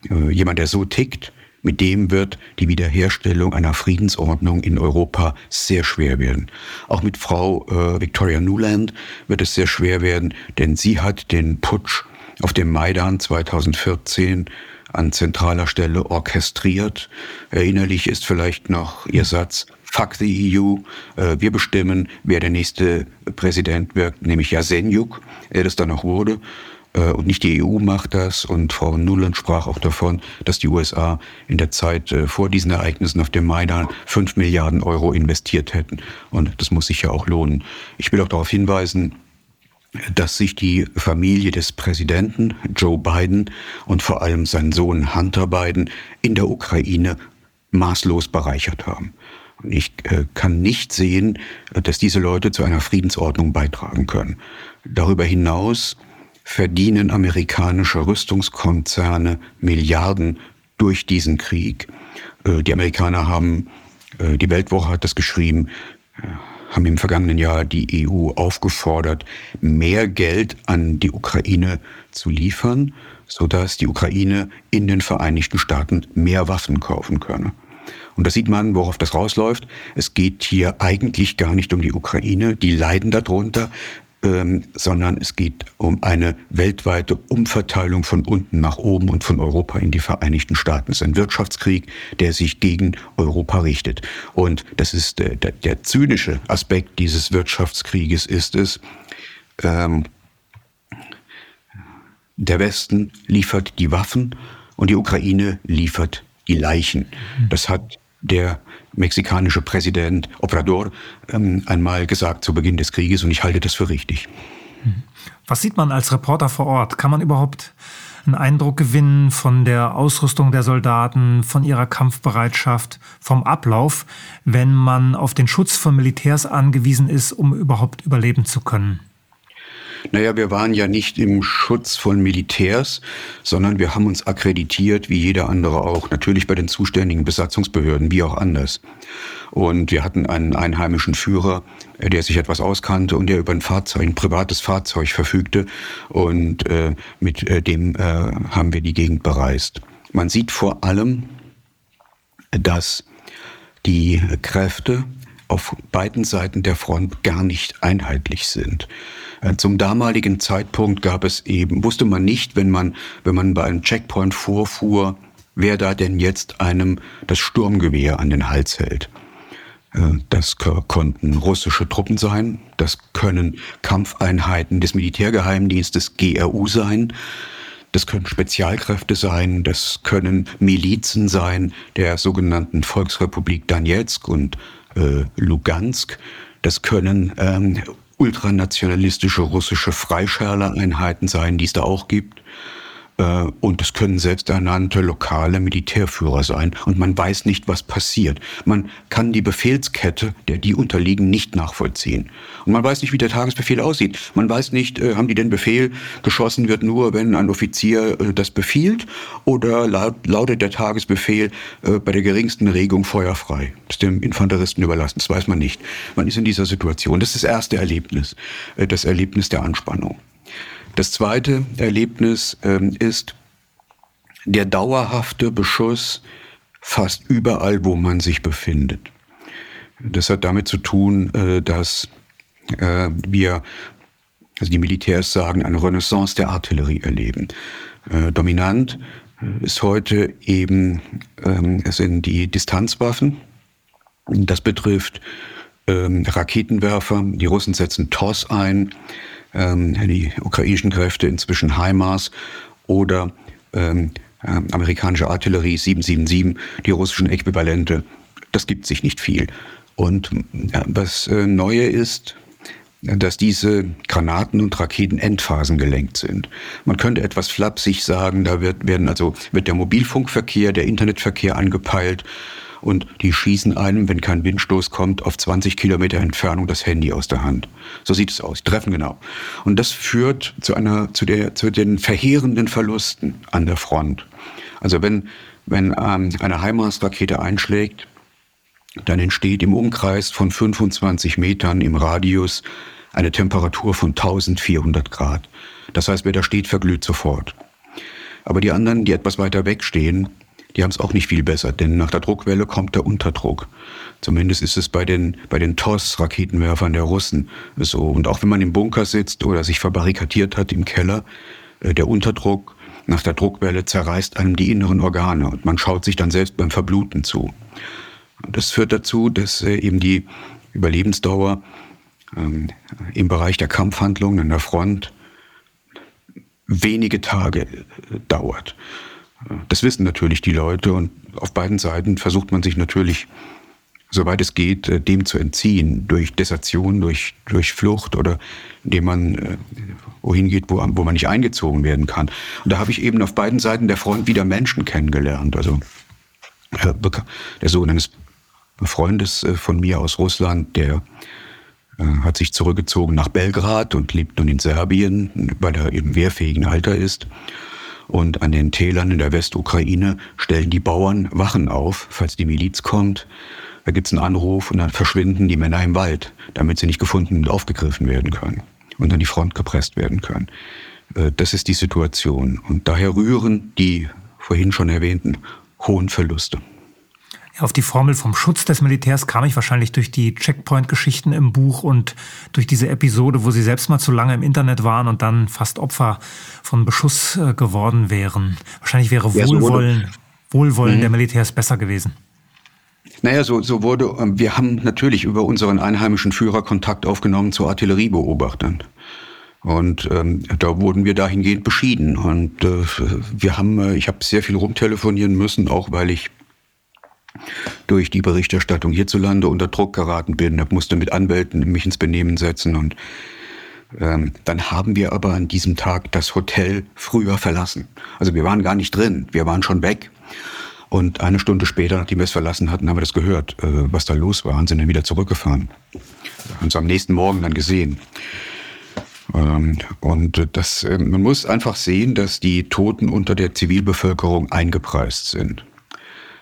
äh, jemand, der so tickt, mit dem wird die Wiederherstellung einer Friedensordnung in Europa sehr schwer werden. Auch mit Frau äh, Victoria Nuland wird es sehr schwer werden, denn sie hat den Putsch auf dem Maidan 2014 an zentraler Stelle orchestriert. Erinnerlich ist vielleicht noch ihr Satz, Fuck the EU, wir bestimmen, wer der nächste Präsident wird, nämlich Jasenjuk, er das dann auch wurde. Äh, und nicht die EU macht das. Und Frau Nuland sprach auch davon, dass die USA in der Zeit äh, vor diesen Ereignissen auf dem Maidan fünf Milliarden Euro investiert hätten. Und das muss sich ja auch lohnen. Ich will auch darauf hinweisen, dass sich die Familie des Präsidenten Joe Biden und vor allem sein Sohn Hunter Biden in der Ukraine maßlos bereichert haben. Ich äh, kann nicht sehen, dass diese Leute zu einer Friedensordnung beitragen können. Darüber hinaus verdienen amerikanische Rüstungskonzerne Milliarden durch diesen Krieg. Äh, die Amerikaner haben, äh, die Weltwoche hat das geschrieben, haben im vergangenen Jahr die EU aufgefordert, mehr Geld an die Ukraine zu liefern, sodass die Ukraine in den Vereinigten Staaten mehr Waffen kaufen könne. Und da sieht man, worauf das rausläuft. Es geht hier eigentlich gar nicht um die Ukraine. Die leiden darunter ähm, sondern es geht um eine weltweite Umverteilung von unten nach oben und von Europa in die Vereinigten Staaten. Es ist ein Wirtschaftskrieg, der sich gegen Europa richtet. Und das ist der, der, der zynische Aspekt dieses Wirtschaftskrieges ist es, ähm, der Westen liefert die Waffen und die Ukraine liefert die Leichen. Das hat der mexikanische Präsident Obrador ähm, einmal gesagt zu Beginn des Krieges und ich halte das für richtig. Was sieht man als Reporter vor Ort? Kann man überhaupt einen Eindruck gewinnen von der Ausrüstung der Soldaten, von ihrer Kampfbereitschaft, vom Ablauf, wenn man auf den Schutz von Militärs angewiesen ist, um überhaupt überleben zu können? Naja, wir waren ja nicht im Schutz von Militärs, sondern wir haben uns akkreditiert, wie jeder andere auch, natürlich bei den zuständigen Besatzungsbehörden, wie auch anders. Und wir hatten einen einheimischen Führer, der sich etwas auskannte und der über ein Fahrzeug, ein privates Fahrzeug verfügte. Und äh, mit äh, dem äh, haben wir die Gegend bereist. Man sieht vor allem, dass die Kräfte auf beiden Seiten der Front gar nicht einheitlich sind. Äh, zum damaligen Zeitpunkt gab es eben, wusste man nicht, wenn man, wenn man bei einem Checkpoint vorfuhr, wer da denn jetzt einem das Sturmgewehr an den Hals hält. Äh, das konnten russische Truppen sein, das können Kampfeinheiten des Militärgeheimdienstes GRU sein, das können Spezialkräfte sein, das können Milizen sein der sogenannten Volksrepublik Donetsk und äh, Lugansk, das können ähm, ultranationalistische russische Freischärler-Einheiten sein, die es da auch gibt. Äh, und es können selbsternannte lokale Militärführer sein. Und man weiß nicht, was passiert. Man kann die Befehlskette, der die unterliegen, nicht nachvollziehen. Und man weiß nicht, wie der Tagesbefehl aussieht. Man weiß nicht, äh, haben die den Befehl, geschossen wird nur, wenn ein Offizier äh, das befiehlt, oder lautet der Tagesbefehl bei der geringsten Regung feuerfrei. Das ist dem Infanteristen überlassen. Das weiß man nicht. Man ist in dieser Situation. Das ist das erste Erlebnis. Das Erlebnis der Anspannung. Das zweite Erlebnis ähm, ist der dauerhafte Beschuss fast überall, wo man sich befindet. Das hat damit zu tun, äh, dass äh, wir, also die Militärs sagen, eine Renaissance der Artillerie erleben. Äh, dominant ist heute eben, ähm, sind die Distanzwaffen. Das betrifft ähm, Raketenwerfer. Die Russen setzen TOS ein ähm, die ukrainischen Kräfte inzwischen HIMARS oder ähm, äh, amerikanische Artillerie 777, die russischen Äquivalente. Das gibt sich nicht viel. Und was äh, Neue ist, dass diese Granaten und Raketen endphasengelenkt sind. Man könnte etwas flapsig sagen, da wird, werden also, wird der Mobilfunkverkehr, der Internetverkehr angepeilt und die schießen einem, wenn kein Windstoß kommt, auf 20 Kilometer Entfernung das Handy aus der Hand. So sieht es aus. Treffen genau. Und das führt zu einer, zu der, zu den verheerenden Verlusten an der Front. Also wenn, wenn ähm, eine HIMARS-Rakete einschlägt, dann entsteht im Umkreis von 25 Metern im Radius eine Temperatur von 1400 Grad. Das heißt, wer da steht, verglüht sofort. Aber die anderen, die etwas weiter weg stehen, die haben es auch nicht viel besser, denn nach der Druckwelle kommt der Unterdruck. Zumindest ist es bei den, bei den TOS-Raketenwerfern der Russen so. Und auch wenn man im Bunker sitzt oder sich verbarrikadiert hat im Keller, äh, der Unterdruck nach der Druckwelle zerreißt einem die inneren Organe und man schaut sich dann selbst beim Verbluten zu. Das führt dazu, dass äh, eben die Überlebensdauer ähm, im Bereich der Kampfhandlungen an der Front wenige Tage äh, dauert. Das wissen natürlich die Leute und auf beiden Seiten versucht man sich natürlich, soweit es geht, äh, dem zu entziehen, durch Desertion, durch, durch Flucht oder indem man äh, wohin geht, wo, wo man nicht eingezogen werden kann. Und da habe ich eben auf beiden Seiten der Front wieder Menschen kennengelernt. Also äh, der Sohn eines Freundes von mir aus Russland, der hat sich zurückgezogen nach Belgrad und lebt nun in Serbien, weil er im wehrfähigen Alter ist. Und an den Tälern in der Westukraine stellen die Bauern Wachen auf, falls die Miliz kommt. Da gibt's einen Anruf und dann verschwinden die Männer im Wald, damit sie nicht gefunden und aufgegriffen werden können und an die Front gepresst werden können. Äh, das ist die Situation. Und daher rühren die vorhin schon erwähnten hohen Verluste. Auf die Formel vom Schutz des Militärs kam ich wahrscheinlich durch die Checkpoint-Geschichten im Buch und durch diese Episode, wo Sie selbst mal zu lange im Internet waren und dann fast Opfer von Beschuss äh, geworden wären. Wahrscheinlich wäre ja, Wohlwollen, so Wohlwollen mhm. der Militärs besser gewesen. Naja, so, so wurde, ähm, wir haben natürlich über unseren einheimischen Führer Kontakt aufgenommen zu Artilleriebeobachtern. Und ähm, da wurden wir dahingehend beschieden. Und äh, wir haben, äh, ich habe sehr viel rumtelefonieren müssen, auch weil ich durch die Berichterstattung hierzulande unter Druck geraten bin. Musste mit Anwälten mich ins Benehmen setzen und ähm, dann haben wir aber an diesem Tag das Hotel früher verlassen. Also wir waren gar nicht drin, wir waren schon weg. Und eine Stunde später, nachdem wir es verlassen hatten, haben wir das gehört, äh, was da los war und sind dann wieder zurückgefahren. Haben uns am nächsten Morgen dann gesehen. Ähm, und das, äh, man muss einfach sehen, dass die Toten unter der Zivilbevölkerung eingepreist sind.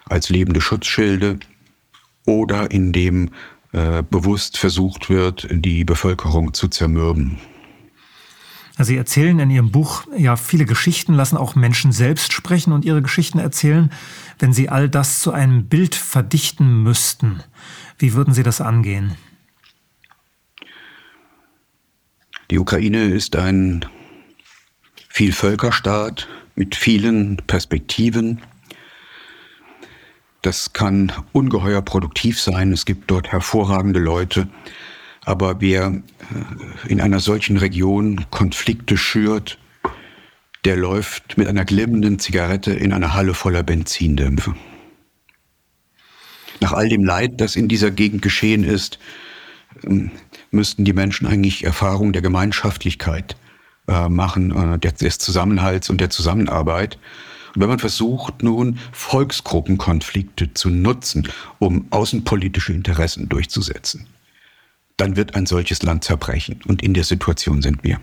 Als lebende Schutzschilde oder indem äh, bewusst versucht wird, die Bevölkerung zu zermürben. Sie erzählen in Ihrem Buch ja viele Geschichten, lassen auch Menschen selbst sprechen und ihre Geschichten erzählen. Wenn Sie all das zu einem Bild verdichten müssten, wie würden Sie das angehen? Die Ukraine ist ein Vielvölkerstaat mit vielen Perspektiven. Das kann ungeheuer produktiv sein. Es gibt dort hervorragende Leute. Aber wer äh, in einer solchen Region Konflikte schürt, der läuft mit einer glimmenden Zigarette in eine Halle voller Benzindämpfe. Nach all dem Leid, das in dieser Gegend geschehen ist, ähm, müssten die Menschen eigentlich Erfahrung der Gemeinschaftlichkeit äh, machen, äh, des Zusammenhalts und der Zusammenarbeit. Und wenn man versucht, nun Volksgruppenkonflikte zu nutzen, um außenpolitische Interessen durchzusetzen, dann wird ein solches Land zerbrechen. Und in der Situation sind wir.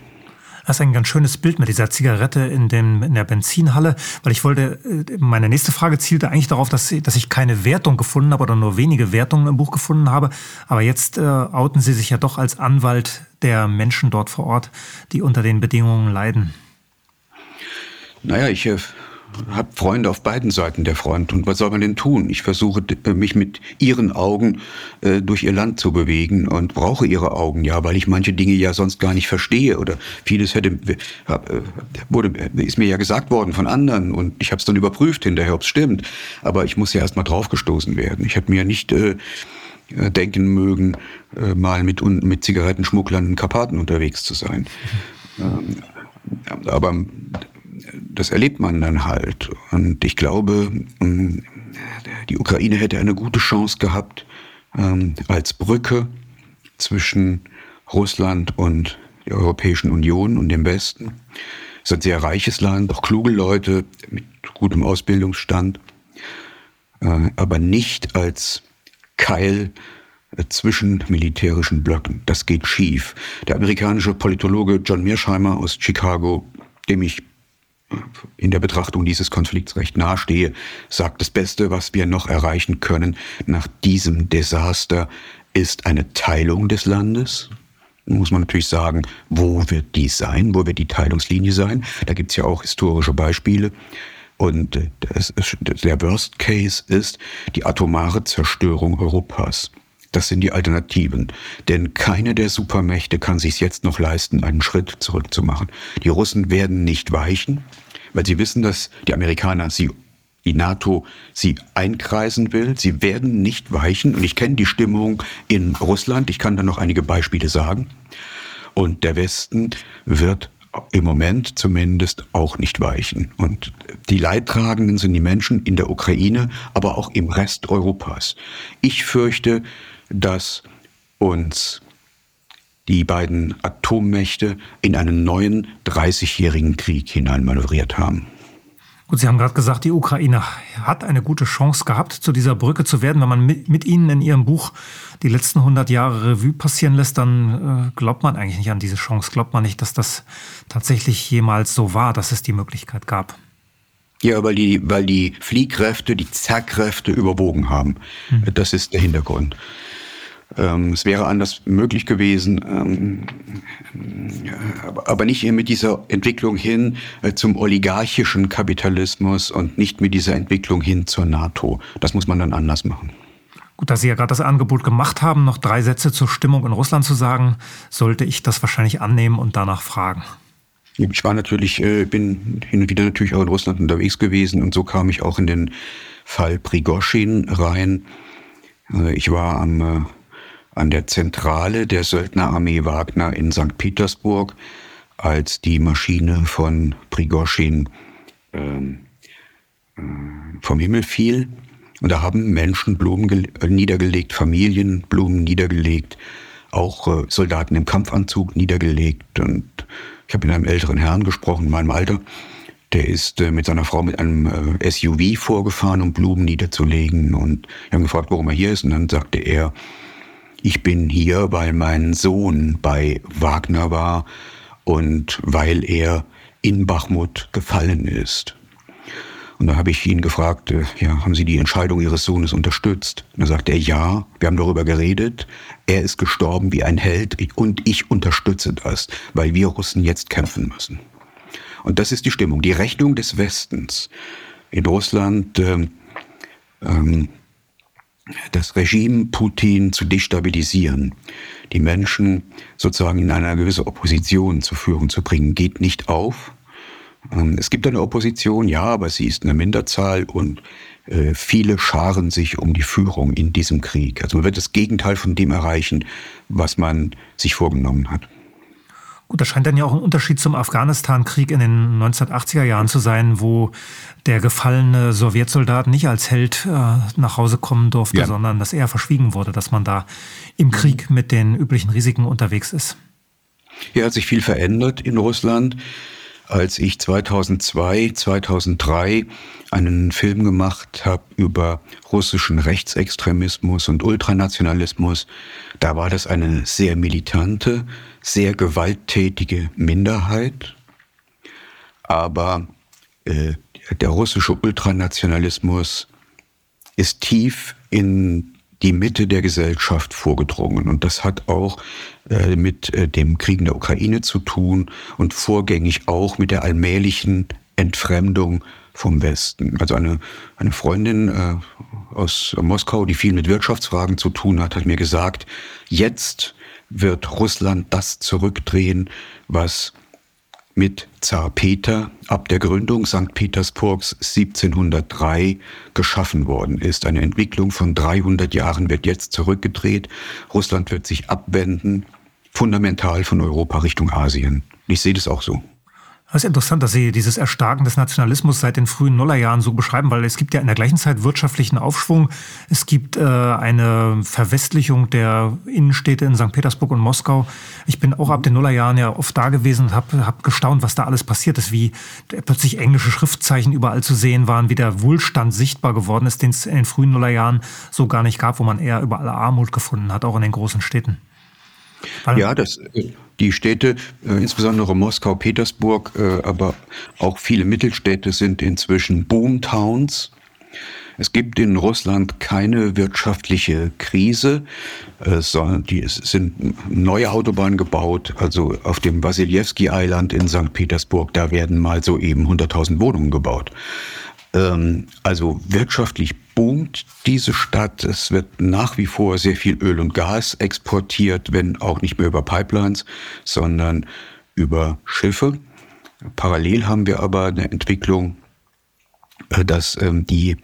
Das ist ein ganz schönes Bild mit dieser Zigarette in, dem, in der Benzinhalle, weil ich wollte, äh, meine nächste Frage zielte eigentlich darauf, dass, dass ich keine Wertung gefunden habe oder nur wenige Wertungen im Buch gefunden habe. Aber jetzt äh, outen Sie sich ja doch als Anwalt der Menschen dort vor Ort, die unter den Bedingungen leiden. Naja, ich äh, habe Freunde auf beiden Seiten der Front. Und was soll man denn tun? Ich versuche äh, mich mit ihren Augen äh, durch ihr Land zu bewegen und brauche ihre Augen ja, weil ich manche Dinge ja sonst gar nicht verstehe oder vieles hätte äh, wurde ist mir ja gesagt worden von anderen und ich habe es dann überprüft hinterher, ob es stimmt. Aber ich muss ja erst mal draufgestoßen werden. Ich habe mir nicht äh, äh, denken mögen, äh, mal mit, mit Zigarettenschmugglern in Karpaten unterwegs zu sein. Ähm, aber das erlebt man dann halt. Und ich glaube, ähm, die Ukraine hätte eine gute Chance gehabt, ähm, als Brücke zwischen Russland und der Europäischen Union und dem Westen. Es ist ein sehr reiches Land, auch kluge Leute mit gutem Ausbildungsstand, äh, aber nicht als Keil äh, zwischen militärischen Blöcken. Das geht schief. Der amerikanische Politologe John Mearsheimer aus Chicago, dem ich in der Betrachtung dieses Konflikts recht nahestehe, sagt, das Beste, was wir noch erreichen können nach diesem Desaster, ist eine Teilung des Landes. Muss man natürlich sagen, wo wird die sein? Wo wird die Teilungslinie sein? Da gibt es ja auch historische Beispiele. Und äh, das, der Worst Case ist die atomare Zerstörung Europas. Das sind die Alternativen. Denn keine der Supermächte kann sich jetzt noch leisten, einen Schritt zurückzumachen. Die Russen werden nicht weichen, weil sie wissen, dass die Amerikaner sie die NATO sie einkreisen will. Sie werden nicht weichen. Und ich kenne die Stimmung in Russland. Ich kann da noch einige Beispiele sagen. Und der Westen wird im Moment zumindest auch nicht weichen. Und die Leidtragenden sind die Menschen in der Ukraine, aber auch im Rest Europas. Ich fürchte, dass uns die beiden Atommächte in einen neuen 30-jährigen Krieg hineinmanövriert haben. Gut, Sie haben gerade gesagt, die Ukraine hat eine gute Chance gehabt, zu dieser Brücke zu werden. Wenn man mit, Ihnen in Ihrem Buch die letzten 100 Jahre Revue passieren lässt, dann äh, glaubt man eigentlich nicht an diese Chance. Glaubt man nicht, dass das tatsächlich jemals so war, dass es die Möglichkeit gab. Ja, weil die, weil die Fliehkräfte, die Zerrkräfte überwogen haben. Mhm. Das ist der Hintergrund. Ähm, es wäre anders möglich gewesen, ähm, aber nicht mit dieser Entwicklung hin äh, zum oligarchischen Kapitalismus und nicht mit dieser Entwicklung hin zur NATO. Das muss man dann anders machen. Gut, da Sie ja gerade das Angebot gemacht haben, noch drei Sätze zur Stimmung in Russland zu sagen, sollte ich das wahrscheinlich annehmen und danach fragen. Ich war natürlich, äh, bin hin und wieder natürlich auch in Russland unterwegs gewesen und so kam ich auch in den Fall Prigoschin rein. Äh, ich war am an der Zentrale der Söldnerarmee Wagner in St. Petersburg, als die Maschine von Prigoschin ähm, äh, vom Himmel fiel. Und da haben Menschen Blumen äh, niedergelegt, Familien Blumen niedergelegt, auch äh, Soldaten im Kampfanzug niedergelegt. Und ich habe mit einem älteren Herrn gesprochen, in meinem Alter. Der ist äh, mit seiner Frau mit einem äh, SUV vorgefahren, um Blumen niederzulegen. Und ich habe gefragt, warum er hier ist. Und dann sagte er, ich bin hier, weil mein Sohn bei Wagner war und weil er in Bachmut gefallen ist. Und da habe ich ihn gefragt, äh, ja, haben Sie die Entscheidung Ihres Sohnes unterstützt? Und da sagt er, ja, wir haben darüber geredet. Er ist gestorben wie ein Held und ich unterstütze das, weil wir Russen jetzt kämpfen müssen. Und das ist die Stimmung, die Rechnung des Westens. In Russland ähm, ähm, das Regime Putin zu destabilisieren, die Menschen sozusagen in eine gewisse Opposition zu führen zu bringen, geht nicht auf. Ähm, es gibt eine Opposition, ja, aber sie ist eine Minderzahl und äh, viele scharen sich um die Führung in diesem Krieg. Also man wird das Gegenteil von dem erreichen, was man sich vorgenommen hat. Gut, das scheint dann ja auch ein Unterschied zum Afghanistan-Krieg in den 1980er Jahren zu sein, wo der gefallene Sowjetsoldat nicht als Held äh, nach Hause kommen durfte, ja. sondern dass er verschwiegen wurde, dass man da im Krieg mit den üblichen Risiken unterwegs ist. Hier hat sich viel verändert in Russland als ich 2002, 2003 einen Film gemacht habe über russischen Rechtsextremismus und Ultranationalismus. Da war das eine sehr militante, sehr gewalttätige Minderheit. Aber äh, der russische Ultranationalismus ist tief in die Mitte der Gesellschaft vorgedrungen. Und das hat auch äh, mit äh, dem Krieg in der Ukraine zu tun und vorgängig auch mit der allmählichen Entfremdung vom Westen. Also eine, eine Freundin äh, aus Moskau, die viel mit Wirtschaftsfragen zu tun hat, hat mir gesagt, jetzt wird Russland das zurückdrehen, was mit Zar Peter ab der Gründung St. Petersburgs 1703 geschaffen worden ist. Eine Entwicklung von 300 Jahren wird jetzt zurückgedreht. Russland wird sich abwenden, fundamental von Europa Richtung Asien. Ich sehe das auch so. Es ist interessant, dass Sie dieses Erstarken des Nationalismus seit den frühen Nullerjahren so beschreiben, weil es gibt ja in der gleichen Zeit wirtschaftlichen Aufschwung. Es gibt äh, eine Verwestlichung der Innenstädte in St. Petersburg und Moskau. Ich bin auch ab den Nullerjahren ja oft da gewesen und habe hab gestaunt, was da alles passiert ist, wie plötzlich englische Schriftzeichen überall zu sehen waren, wie der Wohlstand sichtbar geworden ist, den es in den frühen Nullerjahren so gar nicht gab, wo man eher überall Armut gefunden hat, auch in den großen Städten. Weil ja, das, die Städte, äh, insbesondere Moskau, Petersburg, äh, aber auch viele Mittelstädte sind inzwischen Boomtowns. Es gibt in Russland keine wirtschaftliche Krise, äh, sondern die, es sind neue Autobahnen gebaut. Also auf dem Wasilewski Island in St. Petersburg, da werden mal so eben 100.000 Wohnungen gebaut. Ähm, also wirtschaftlich boomt diese Stadt. Es wird nach wie vor sehr viel Öl und Gas exportiert, wenn auch nicht mehr über Pipelines, sondern über Schiffe. Parallel haben wir aber eine Entwicklung, äh, dass ähm, die,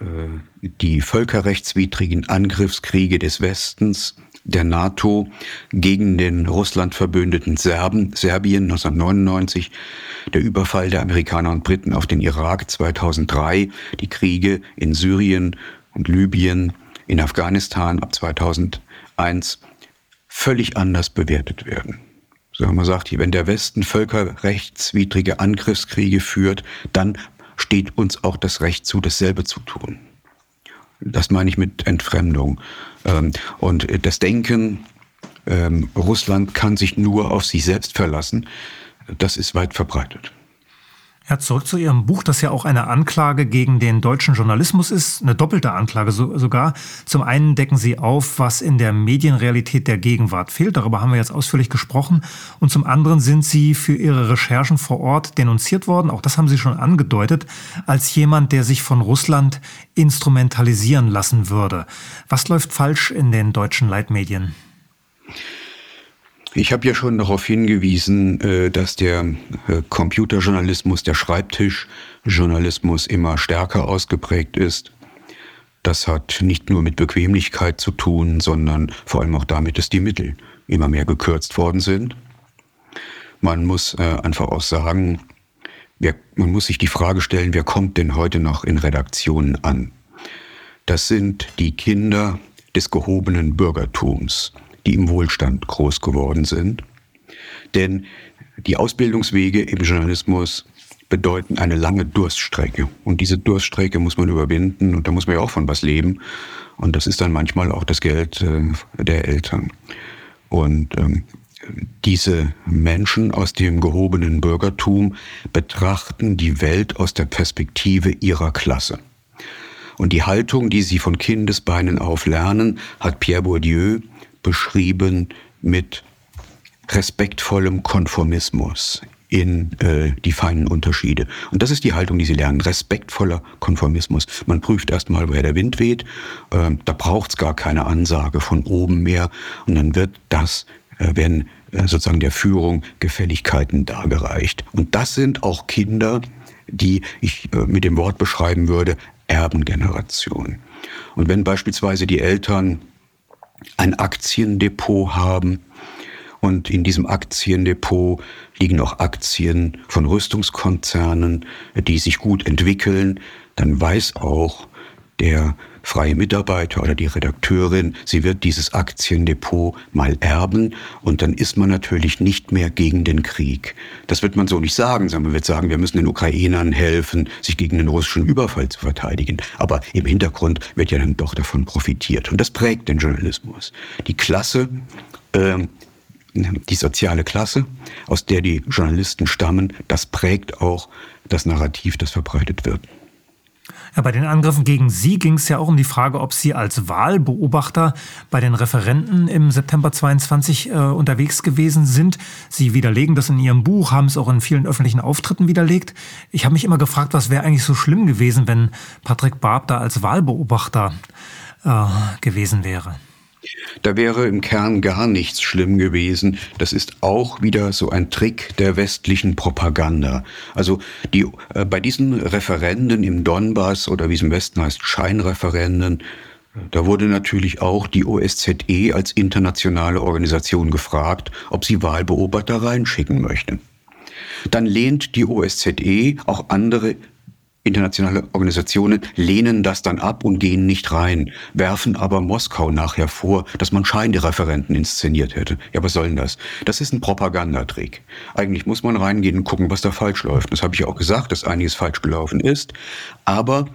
äh, die völkerrechtswidrigen Angriffskriege des Westens der NATO gegen den Russland verbündeten Serben, Serbien 1999, der Überfall der Amerikaner und Briten auf den Irak 2003, die Kriege in Syrien und Libyen, in Afghanistan ab 2001 völlig anders bewertet werden. So man sagt, wenn der Westen völkerrechtswidrige Angriffskriege führt, dann steht uns auch das Recht zu, dasselbe zu tun. Das meine ich mit Entfremdung. Ähm, und das Denken, ähm, Russland kann sich nur auf sich selbst verlassen, das ist weit verbreitet. Ja, zurück zu Ihrem Buch, das ja auch eine Anklage gegen den deutschen Journalismus ist, eine doppelte Anklage so, sogar. Zum einen decken Sie auf, was in der Medienrealität der Gegenwart fehlt, darüber haben wir jetzt ausführlich gesprochen. Und zum anderen sind Sie für Ihre Recherchen vor Ort denunziert worden, auch das haben Sie schon angedeutet, als jemand, der sich von Russland instrumentalisieren lassen würde. Was läuft falsch in den deutschen Leitmedien? Ich habe ja schon darauf hingewiesen, äh, dass der äh, Computerjournalismus, der Schreibtischjournalismus immer stärker ausgeprägt ist. Das hat nicht nur mit Bequemlichkeit zu tun, sondern vor allem auch damit, dass die Mittel immer mehr gekürzt worden sind. Man muss äh, einfach auch sagen, man muss sich die Frage stellen, wer kommt denn heute noch in Redaktionen an? Das sind die Kinder des gehobenen Bürgertums die im Wohlstand groß geworden sind. Denn die Ausbildungswege im Journalismus bedeuten eine lange Durststrecke. Und diese Durststrecke muss man überwinden und da muss man ja auch von was leben. Und das ist dann manchmal auch das Geld äh, der Eltern. Und ähm, diese Menschen aus dem gehobenen Bürgertum betrachten die Welt aus der Perspektive ihrer Klasse. Und die Haltung, die sie von Kindesbeinen auf lernen, hat Pierre Bourdieu beschrieben mit respektvollem Konformismus in äh, die feinen Unterschiede. Und das ist die Haltung, die sie lernen. Respektvoller Konformismus. Man prüft erstmal, woher der Wind weht. Ähm, da braucht's gar keine Ansage von oben mehr. Und dann wird das, äh, werden äh, sozusagen der Führung Gefälligkeiten dargereicht. Und das sind auch Kinder, die ich äh, mit dem Wort beschreiben würde, Erbengeneration. Und wenn beispielsweise die Eltern ein Aktiendepot haben. Und in diesem Aktiendepot liegen auch Aktien von Rüstungskonzernen, die sich gut entwickeln. Dann weiß auch der freie Mitarbeiter oder die Redakteurin, sie wird dieses Aktiendepot mal erben und dann ist man natürlich nicht mehr gegen den Krieg. Das wird man so nicht sagen, sondern man wird sagen, wir müssen den Ukrainern helfen, sich gegen den russischen Überfall zu verteidigen. Aber im Hintergrund wird ja dann doch davon profitiert. Und das prägt den Journalismus. Die Klasse, äh, die soziale Klasse, aus der die Journalisten stammen, das prägt auch das Narrativ, das verbreitet wird. Bei den Angriffen gegen Sie ging es ja auch um die Frage, ob Sie als Wahlbeobachter bei den Referenten im September 22 äh, unterwegs gewesen sind. Sie widerlegen das in Ihrem Buch, haben es auch in vielen öffentlichen Auftritten widerlegt. Ich habe mich immer gefragt, was wäre eigentlich so schlimm gewesen, wenn Patrick Barb da als Wahlbeobachter äh, gewesen wäre. Da wäre im Kern gar nichts schlimm gewesen. Das ist auch wieder so ein Trick der westlichen Propaganda. Also die, äh, bei diesen Referenden im Donbass oder wie es im Westen heißt, Scheinreferenden, da wurde natürlich auch die OSZE als internationale Organisation gefragt, ob sie Wahlbeobachter reinschicken möchte. Dann lehnt die OSZE auch andere Internationale Organisationen lehnen das dann ab und gehen nicht rein, werfen aber Moskau nachher vor, dass man Scheinreferenten inszeniert hätte. Ja, was soll denn das? Das ist ein Propagandatrick. Eigentlich muss man reingehen und gucken, was da falsch läuft. Das habe ich ja auch gesagt, dass einiges falsch gelaufen ist. Aber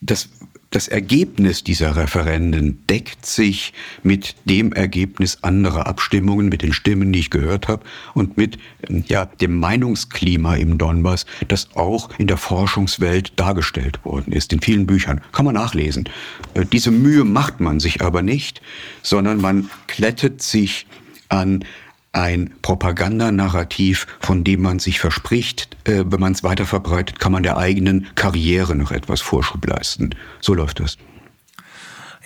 das das Ergebnis dieser Referenden deckt sich mit dem Ergebnis anderer Abstimmungen, mit den Stimmen, die ich gehört habe und mit ja, dem Meinungsklima im Donbass, das auch in der Forschungswelt dargestellt worden ist, in vielen Büchern. Kann man nachlesen. Äh, diese Mühe macht man sich aber nicht, sondern man klettet sich an ein Propagandanarrativ, von dem man sich verspricht, äh, wenn man es weiter verbreitet, kann man der eigenen Karriere noch etwas Vorschub leisten. So läuft das.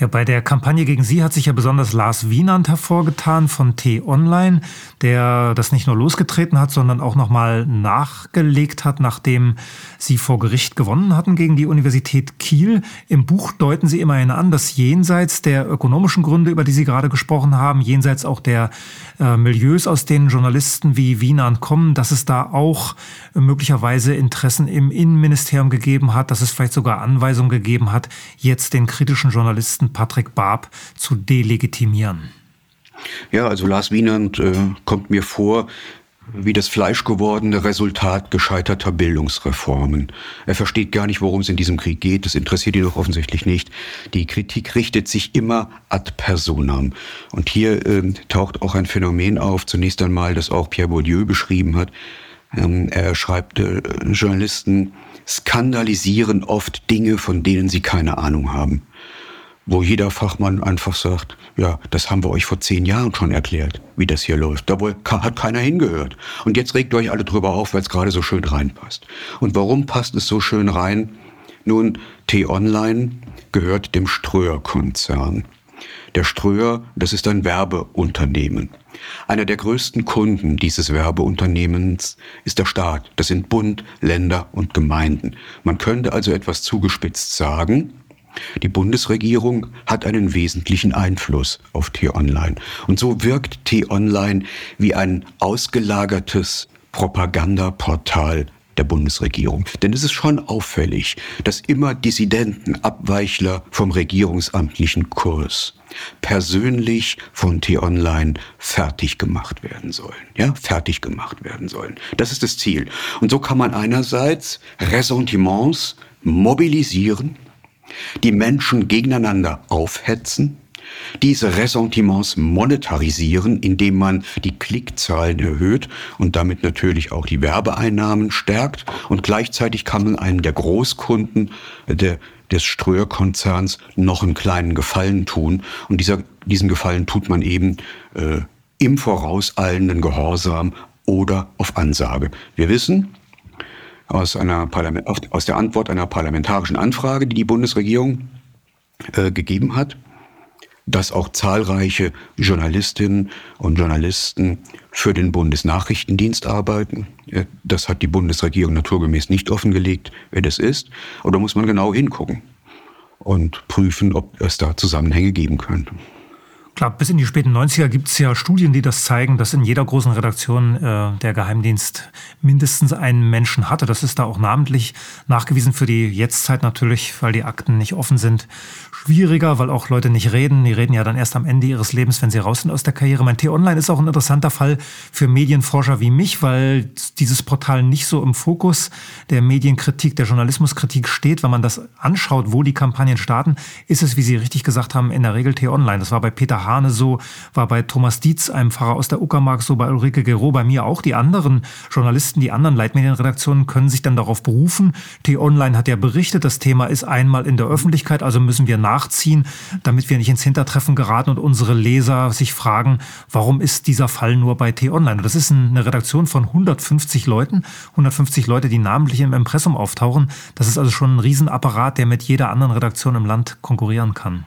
Ja, bei der Kampagne gegen Sie hat sich ja besonders Lars Wienand hervorgetan von T-Online, der das nicht nur losgetreten hat, sondern auch nochmal nachgelegt hat, nachdem Sie vor Gericht gewonnen hatten gegen die Universität Kiel. Im Buch deuten Sie immerhin an, dass jenseits der ökonomischen Gründe, über die Sie gerade gesprochen haben, jenseits auch der äh, Milieus, aus denen Journalisten wie Wienand kommen, dass es da auch möglicherweise Interessen im Innenministerium gegeben hat, dass es vielleicht sogar Anweisungen gegeben hat, jetzt den kritischen Journalisten Patrick Barb zu delegitimieren? Ja, also Lars Wienand äh, kommt mir vor wie das fleischgewordene Resultat gescheiterter Bildungsreformen. Er versteht gar nicht, worum es in diesem Krieg geht. Das interessiert ihn doch offensichtlich nicht. Die Kritik richtet sich immer ad personam. Und hier äh, taucht auch ein Phänomen auf, zunächst einmal, das auch Pierre Bourdieu beschrieben hat. Ähm, er schreibt, äh, Journalisten skandalisieren oft Dinge, von denen sie keine Ahnung haben wo jeder Fachmann einfach sagt, ja, das haben wir euch vor zehn Jahren schon erklärt, wie das hier läuft. Da hat keiner hingehört. Und jetzt regt euch alle drüber auf, weil es gerade so schön reinpasst. Und warum passt es so schön rein? Nun, T-Online gehört dem Ströer-Konzern. Der Ströer, das ist ein Werbeunternehmen. Einer der größten Kunden dieses Werbeunternehmens ist der Staat. Das sind Bund, Länder und Gemeinden. Man könnte also etwas zugespitzt sagen, die Bundesregierung hat einen wesentlichen Einfluss auf T-Online. Und so wirkt T-Online wie ein ausgelagertes Propagandaportal der Bundesregierung. Denn es ist schon auffällig, dass immer Dissidenten, Abweichler vom regierungsamtlichen Kurs persönlich von T-Online fertig gemacht werden sollen. Ja, fertig gemacht werden sollen. Das ist das Ziel. Und so kann man einerseits Ressentiments mobilisieren, die Menschen gegeneinander aufhetzen, diese Ressentiments monetarisieren, indem man die Klickzahlen erhöht und damit natürlich auch die Werbeeinnahmen stärkt. Und gleichzeitig kann man einem der Großkunden der, des Ströer-Konzerns noch einen kleinen Gefallen tun. Und dieser, diesen Gefallen tut man eben äh, im vorauseilenden Gehorsam oder auf Ansage. Wir wissen, aus, einer Parlament, aus der Antwort einer parlamentarischen Anfrage, die die Bundesregierung äh, gegeben hat, dass auch zahlreiche Journalistinnen und Journalisten für den Bundesnachrichtendienst arbeiten. Das hat die Bundesregierung naturgemäß nicht offengelegt, wer das ist. Oder muss man genau hingucken und prüfen, ob es da Zusammenhänge geben könnte. Klar, bis in die späten 90er gibt es ja Studien, die das zeigen, dass in jeder großen Redaktion äh, der Geheimdienst mindestens einen Menschen hatte. Das ist da auch namentlich nachgewiesen für die Jetztzeit natürlich, weil die Akten nicht offen sind. Schwieriger, weil auch Leute nicht reden. Die reden ja dann erst am Ende ihres Lebens, wenn sie raus sind aus der Karriere. Mein T-Online ist auch ein interessanter Fall für Medienforscher wie mich, weil dieses Portal nicht so im Fokus der Medienkritik, der Journalismuskritik steht. Wenn man das anschaut, wo die Kampagnen starten, ist es, wie Sie richtig gesagt haben, in der Regel T-Online. Das war bei Peter Hane so, war bei Thomas Dietz, einem Pfarrer aus der Uckermark, so bei Ulrike Gero, bei mir auch. Die anderen Journalisten, die anderen Leitmedienredaktionen können sich dann darauf berufen. T-Online hat ja berichtet, das Thema ist einmal in der Öffentlichkeit, also müssen wir nachziehen, damit wir nicht ins Hintertreffen geraten und unsere Leser sich fragen, warum ist dieser Fall nur bei T-Online? Das ist eine Redaktion von 150 Leuten, 150 Leute, die namentlich im Impressum auftauchen. Das ist also schon ein Riesenapparat, der mit jeder anderen Redaktion im Land konkurrieren kann.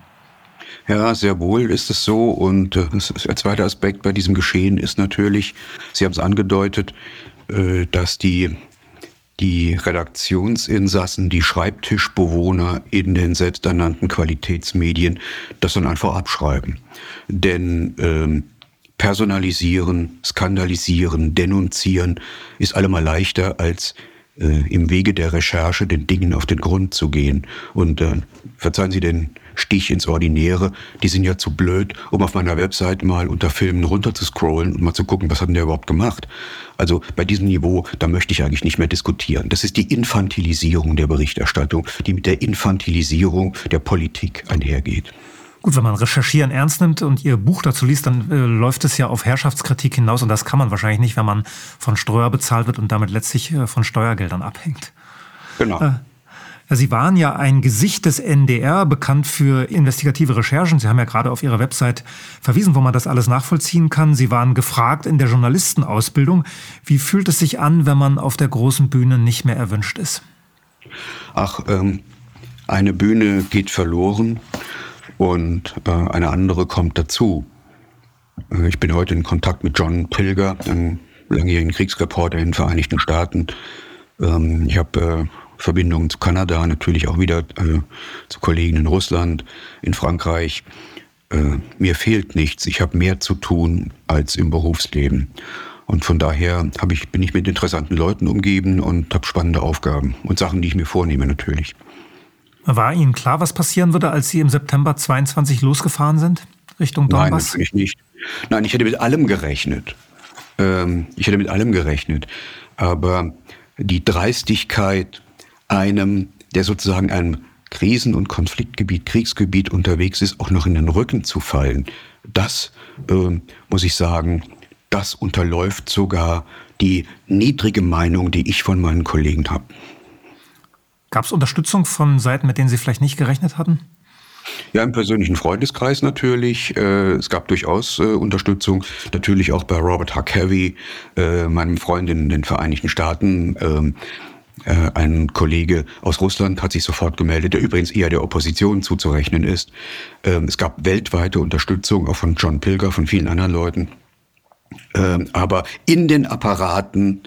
Ja, sehr wohl ist es so. Und äh, der zweite Aspekt bei diesem Geschehen ist natürlich, Sie haben es angedeutet, äh, dass die, die Redaktionsinsassen, die Schreibtischbewohner in den selbsternannten Qualitätsmedien das dann einfach abschreiben. Denn ähm, personalisieren, skandalisieren, denunzieren ist allemal leichter als äh, im Wege der Recherche den Dingen auf den Grund zu gehen. Und äh, verzeihen Sie den Stich ins Ordinäre, die sind ja zu blöd, um auf meiner Website mal unter Filmen runter zu scrollen und mal zu gucken, was hat denn der überhaupt gemacht. Also bei diesem Niveau, da möchte ich eigentlich nicht mehr diskutieren. Das ist die Infantilisierung der Berichterstattung, die mit der Infantilisierung der Politik einhergeht. Gut, wenn man Recherchieren ernst nimmt und Ihr Buch dazu liest, dann äh, läuft es ja auf Herrschaftskritik hinaus und das kann man wahrscheinlich nicht, wenn man von Steuer bezahlt wird und damit letztlich äh, von Steuergeldern abhängt. Genau. Äh, Sie waren ja ein Gesicht des NDR, bekannt für investigative Recherchen. Sie haben ja gerade auf Ihrer Website verwiesen, wo man das alles nachvollziehen kann. Sie waren gefragt in der Journalistenausbildung. Wie fühlt es sich an, wenn man auf der großen Bühne nicht mehr erwünscht ist? Ach, ähm, eine Bühne geht verloren und äh, eine andere kommt dazu. Äh, ich bin heute in Kontakt mit John Pilger, einem langjährigen Kriegsreporter in den Vereinigten Staaten. Ähm, ich habe äh, Verbindungen zu Kanada, natürlich auch wieder äh, zu Kollegen in Russland, in Frankreich. Äh, mir fehlt nichts. Ich habe mehr zu tun als im Berufsleben. Und von daher ich, bin ich mit interessanten Leuten umgeben und habe spannende Aufgaben und Sachen, die ich mir vornehme natürlich. War Ihnen klar, was passieren würde, als Sie im September 22 losgefahren sind Richtung Donbass? Nein, natürlich nicht. Nein, ich hätte mit allem gerechnet. Ähm, ich hätte mit allem gerechnet. Aber die Dreistigkeit einem, der sozusagen einem Krisen- und Konfliktgebiet, Kriegsgebiet unterwegs ist, auch noch in den Rücken zu fallen, das, äh, muss ich sagen, das unterläuft sogar die niedrige Meinung, die ich von meinen Kollegen habe. Gab es Unterstützung von Seiten, mit denen Sie vielleicht nicht gerechnet hatten? Ja, im persönlichen Freundeskreis natürlich. Äh, es gab durchaus äh, Unterstützung. Natürlich auch bei Robert Huckabee, äh, meinem Freund in den Vereinigten Staaten. Ähm, ein Kollege aus Russland hat sich sofort gemeldet, der übrigens eher der Opposition zuzurechnen ist. Ähm, es gab weltweite Unterstützung, auch von John Pilger, von vielen anderen Leuten. Ähm, aber in den Apparaten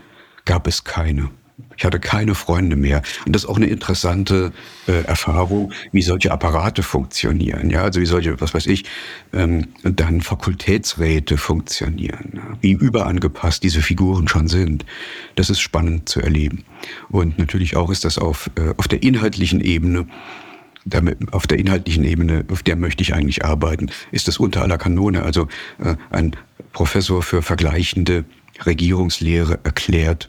gab es keine. Ich hatte keine Freunde mehr. Und das ist auch eine interessante äh, Erfahrung, wie solche Apparate funktionieren. Ja, also wie solche, was weiß ich, ähm, dann Fakultätsräte funktionieren. Wie überangepasst diese Figuren schon sind. Das ist spannend zu erleben. Und natürlich auch ist das auf, äh, auf der inhaltlichen Ebene damit, auf der inhaltlichen Ebene, auf der möchte ich eigentlich arbeiten, ist das unter aller Kanone. Also äh, ein Professor für vergleichende Regierungslehre erklärt,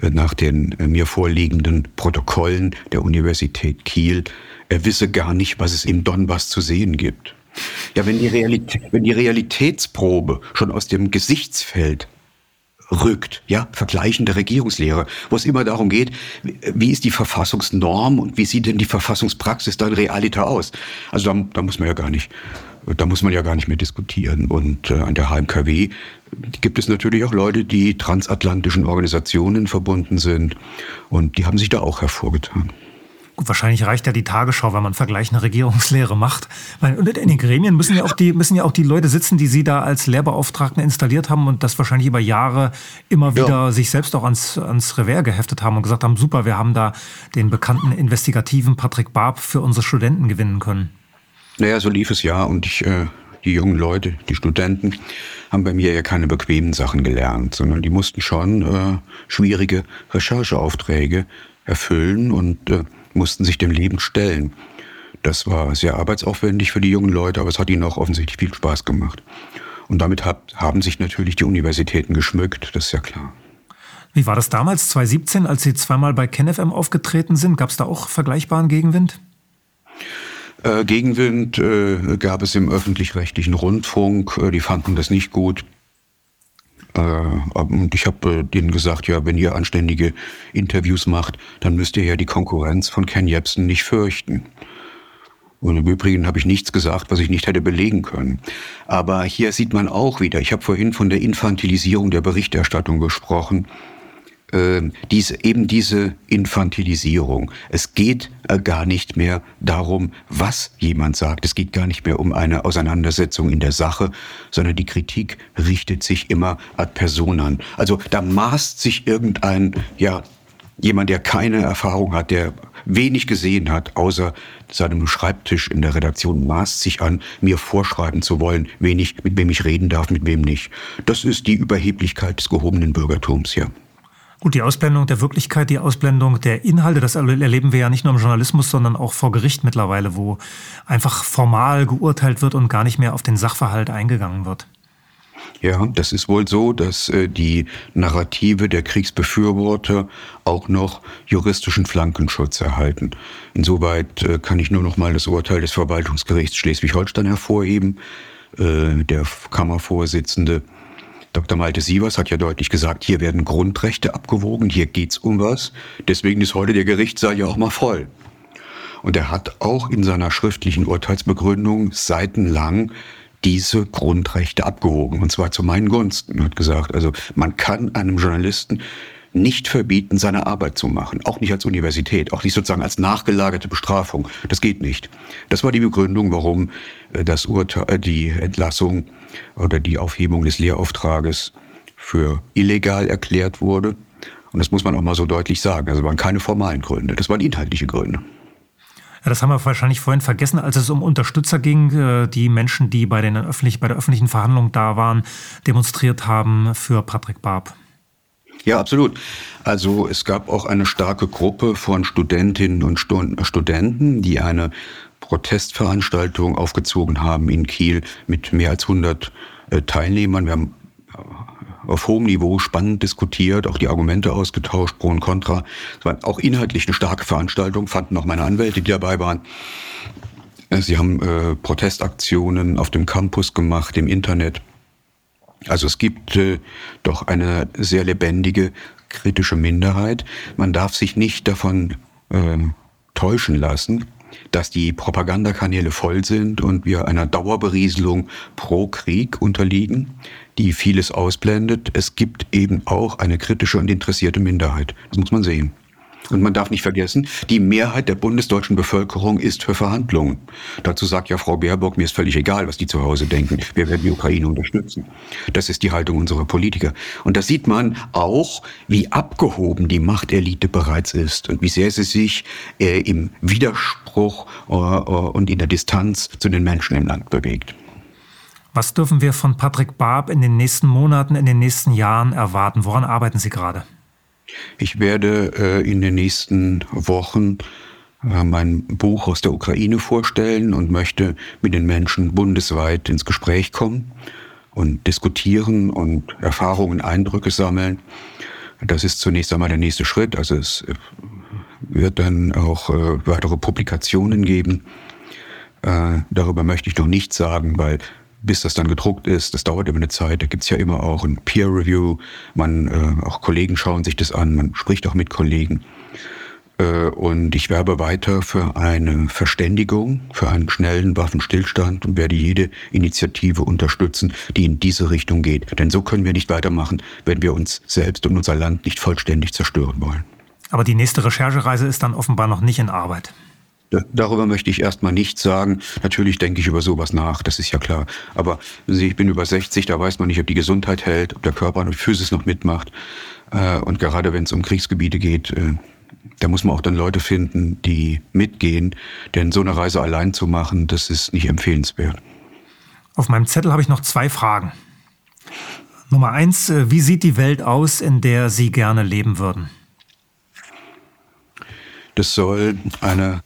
nach den äh, mir vorliegenden Protokollen der Universität Kiel, er wisse gar nicht, was es im Donbass zu sehen gibt. Ja, wenn die, Realität, wenn die Realitätsprobe schon aus dem Gesichtsfeld rückt, ja, vergleichende Regierungslehre, wo es immer darum geht, wie ist die Verfassungsnorm und wie sieht denn die Verfassungspraxis dann realiter aus? Also da, da muss man ja gar nicht, da muss man ja gar nicht mehr diskutieren. Und äh, an der HMKW gibt es natürlich auch Leute, die transatlantischen Organisationen verbunden sind und die haben sich da auch hervorgetan. Gut, wahrscheinlich reicht ja die Tagesschau, wenn man vergleichende Regierungslehre macht. Und in den Gremien müssen ja auch die, müssen ja auch die Leute sitzen, die Sie da als Lehrbeauftragten installiert haben und das wahrscheinlich über Jahre immer wieder ja. sich selbst auch ans, ans Revers geheftet haben und gesagt haben, super, wir haben da den bekannten investigativen Patrick Barb für unsere Studenten gewinnen können. Naja, so lief es ja und ich, äh, die jungen Leute, die Studenten, haben bei mir ja keine bequemen Sachen gelernt, sondern die mussten schon äh, schwierige Rechercheaufträge erfüllen und äh, mussten sich dem Leben stellen. Das war sehr arbeitsaufwendig für die jungen Leute, aber es hat ihnen auch offensichtlich viel Spaß gemacht. Und damit hab, haben sich natürlich die Universitäten geschmückt, das ist ja klar. Wie war das damals, 2017, als Sie zweimal bei KenFM aufgetreten sind? Gab es da auch vergleichbaren Gegenwind? Äh, Gegenwind äh, gab es im öffentlich-rechtlichen Rundfunk. Äh, die fanden das nicht gut. Äh, und ich habe äh, denen gesagt, ja, wenn ihr anständige Interviews macht, dann müsst ihr ja die Konkurrenz von Ken Jebsen nicht fürchten. Und im Übrigen habe ich nichts gesagt, was ich nicht hätte belegen können. Aber hier sieht man auch wieder, ich habe vorhin von der Infantilisierung der Berichterstattung gesprochen äh, diese, eben diese Infantilisierung. Es geht äh, gar nicht mehr darum, was jemand sagt. Es geht gar nicht mehr um eine Auseinandersetzung in der Sache, sondern die Kritik richtet sich immer ad personam. Also da maßt sich irgendein, ja, jemand, der keine Erfahrung hat, der wenig gesehen hat, außer seinem Schreibtisch in der Redaktion, maßt sich an, mir vorschreiben zu wollen, wen ich, mit wem ich reden darf, mit wem nicht. Das ist die Überheblichkeit des gehobenen Bürgertums hier. Gut, die Ausblendung der Wirklichkeit, die Ausblendung der Inhalte, das erleben wir ja nicht nur im Journalismus, sondern auch vor Gericht mittlerweile, wo einfach formal geurteilt wird und gar nicht mehr auf den Sachverhalt eingegangen wird. Ja, das ist wohl so, dass äh, die Narrative der Kriegsbefürworter auch noch juristischen Flankenschutz erhalten. Insoweit äh, kann ich nur noch mal das Urteil des Verwaltungsgerichts Schleswig-Holstein hervorheben. Äh, der Kammervorsitzende Dr. Malte Sievers hat ja deutlich gesagt, hier werden Grundrechte abgewogen, hier geht's um was. Deswegen ist heute der Gerichtssaal ja auch mal voll. Und er hat auch in seiner schriftlichen Urteilsbegründung seitenlang diese Grundrechte abgewogen. Und zwar zu meinen Gunsten. Er hat gesagt, also man kann einem Journalisten nicht verbieten, seine Arbeit zu machen. Auch nicht als Universität, auch nicht sozusagen als nachgelagerte Bestrafung. Das geht nicht. Das war die Begründung, warum äh, das Urteil, äh, die Entlassung oder die Aufhebung des Lehrauftrages für illegal erklärt wurde. Und das muss man auch mal so deutlich sagen. Also waren keine formalen Gründe, das waren inhaltliche Gründe. Ja, das haben wir wahrscheinlich vorhin vergessen, als es um Unterstützer ging, äh, die Menschen, die bei, den öffentlich, bei der öffentlichen Verhandlung da waren, demonstriert haben für Patrick Barb. Ja, absolut. Also es gab auch eine starke Gruppe von Studentinnen und Studenten, die eine Protestveranstaltung aufgezogen haben in Kiel mit mehr als 100 äh, Teilnehmern. Wir haben auf hohem Niveau spannend diskutiert, auch die Argumente ausgetauscht, pro und contra. Es war auch inhaltlich eine starke Veranstaltung, fanden auch meine Anwälte, die dabei waren. Äh, sie haben äh, Protestaktionen auf dem Campus gemacht, im Internet. Also es gibt äh, doch eine sehr lebendige kritische Minderheit. Man darf sich nicht davon äh, täuschen lassen, dass die Propagandakanäle voll sind und wir einer Dauerberieselung pro Krieg unterliegen, die vieles ausblendet. Es gibt eben auch eine kritische und interessierte Minderheit. Das muss man sehen. Und man darf nicht vergessen, die Mehrheit der bundesdeutschen Bevölkerung ist für Verhandlungen. Dazu sagt ja Frau Baerbock, mir ist völlig egal, was die zu Hause denken. Wir werden die Ukraine unterstützen. Das ist die Haltung unserer Politiker. Und da sieht man auch, wie abgehoben die Machtelite bereits ist und wie sehr sie sich äh, im Widerspruch äh, und in der Distanz zu den Menschen im Land bewegt. Was dürfen wir von Patrick Barb in den nächsten Monaten, in den nächsten Jahren erwarten? Woran arbeiten Sie gerade? Ich werde äh, in den nächsten Wochen äh, mein Buch aus der Ukraine vorstellen und möchte mit den Menschen bundesweit ins Gespräch kommen und diskutieren und Erfahrungen, Eindrücke sammeln. Das ist zunächst einmal der nächste Schritt. Also es äh, wird dann auch äh, weitere Publikationen geben. Äh, darüber möchte ich noch nichts sagen, weil bis das dann gedruckt ist. Das dauert immer eine Zeit. Da gibt's ja immer auch ein Peer Review. Man, äh, auch Kollegen schauen sich das an. Man spricht auch mit Kollegen. Äh, und ich werbe weiter für eine Verständigung, für einen schnellen Waffenstillstand und werde jede Initiative unterstützen, die in diese Richtung geht. Denn so können wir nicht weitermachen, wenn wir uns selbst und unser Land nicht vollständig zerstören wollen. Aber die nächste Recherchereise ist dann offenbar noch nicht in Arbeit. Darüber möchte ich erstmal nichts sagen. Natürlich denke ich über sowas nach, das ist ja klar. Aber ich bin über 60, da weiß man nicht, ob die Gesundheit hält, ob der Körper und die Physis noch mitmacht. Äh, und gerade wenn es um Kriegsgebiete geht, äh, da muss man auch dann Leute finden, die mitgehen. Denn so eine Reise allein zu machen, das ist nicht empfehlenswert. Auf meinem Zettel habe ich noch zwei Fragen. Nummer eins, äh, wie sieht die Welt aus, in der Sie gerne leben würden? Das soll eine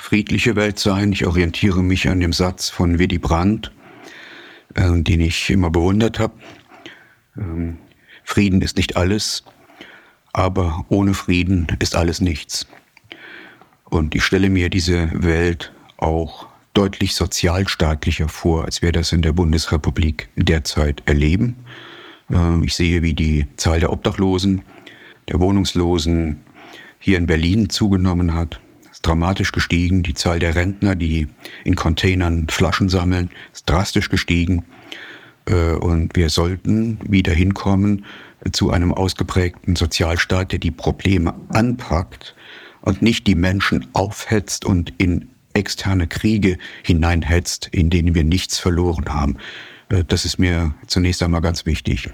friedliche Welt sein. Ich orientiere mich an dem Satz von Willy Brandt, äh, den ich immer bewundert habe. Ähm, Frieden ist nicht alles, aber ohne Frieden ist alles nichts. Und ich stelle mir diese Welt auch deutlich sozialstaatlicher vor, als wir das in der Bundesrepublik derzeit erleben. Äh, ich sehe, wie die Zahl der Obdachlosen, der Wohnungslosen hier in Berlin zugenommen hat dramatisch gestiegen. Die Zahl der Rentner, die in Containern Flaschen sammeln, ist drastisch gestiegen. Äh, und wir sollten wieder hinkommen zu einem ausgeprägten Sozialstaat, der die Probleme anpackt und nicht die Menschen aufhetzt und in externe Kriege hineinhetzt, in denen wir nichts verloren haben. Äh, das ist mir zunächst einmal ganz wichtig.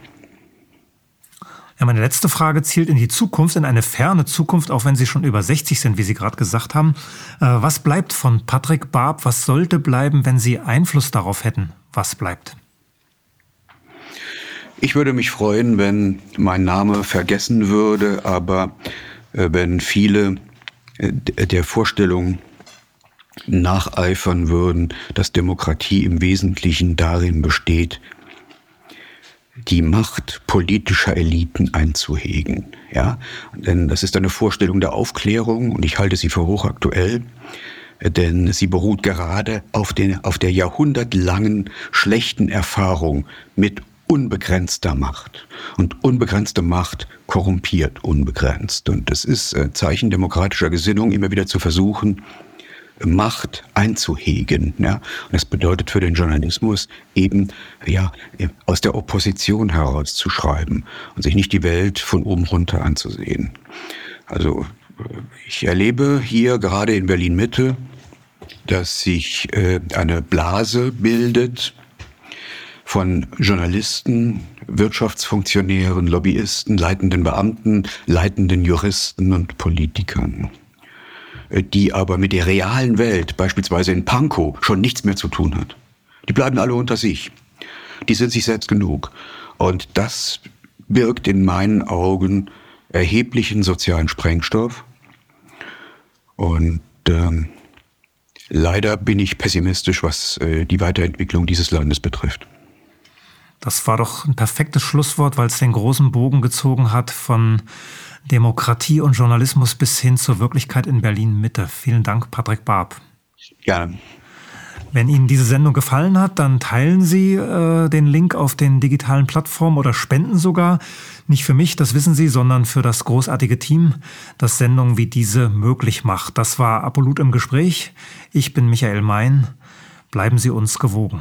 Ja, meine letzte Frage zielt in die Zukunft, in eine ferne Zukunft, auch wenn Sie schon über 60 sind, wie Sie gerade gesagt haben. Äh, was bleibt von Patrick Barb? Was sollte bleiben, wenn Sie Einfluss darauf hätten? Was bleibt? Ich würde mich freuen, wenn mein Name vergessen würde, aber äh, wenn viele äh, der Vorstellung nacheifern würden, dass Demokratie im Wesentlichen darin besteht, die Macht politischer Eliten einzuhegen. Ja, denn das ist eine Vorstellung der Aufklärung und ich halte sie für hochaktuell, denn sie beruht gerade auf, den, auf der jahrhundertlangen schlechten Erfahrung mit unbegrenzter Macht. Und unbegrenzte Macht korrumpiert unbegrenzt. Und es ist äh, Zeichen demokratischer Gesinnung, immer wieder zu versuchen, Macht einzuhegen. Ja? Und das bedeutet für den Journalismus eben, ja, aus der Opposition heraus zu schreiben und sich nicht die Welt von oben runter anzusehen. Also, ich erlebe hier gerade in Berlin Mitte, dass sich äh, eine Blase bildet von Journalisten, Wirtschaftsfunktionären, Lobbyisten, leitenden Beamten, leitenden Juristen und Politikern. Die aber mit der realen Welt, beispielsweise in Pankow, schon nichts mehr zu tun hat. Die bleiben alle unter sich. Die sind sich selbst genug. Und das birgt in meinen Augen erheblichen sozialen Sprengstoff. Und ähm, leider bin ich pessimistisch, was äh, die Weiterentwicklung dieses Landes betrifft. Das war doch ein perfektes Schlusswort, weil es den großen Bogen gezogen hat von Demokratie und Journalismus bis hin zur Wirklichkeit in Berlin Mitte. Vielen Dank, Patrick Barb. Ja. Wenn Ihnen diese Sendung gefallen hat, dann teilen Sie äh, den Link auf den digitalen Plattformen oder spenden sogar. Nicht für mich, das wissen Sie, sondern für das großartige Team, das Sendungen wie diese möglich macht. Das war Apolut im Gespräch. Ich bin Michael Mein. Bleiben Sie uns gewogen.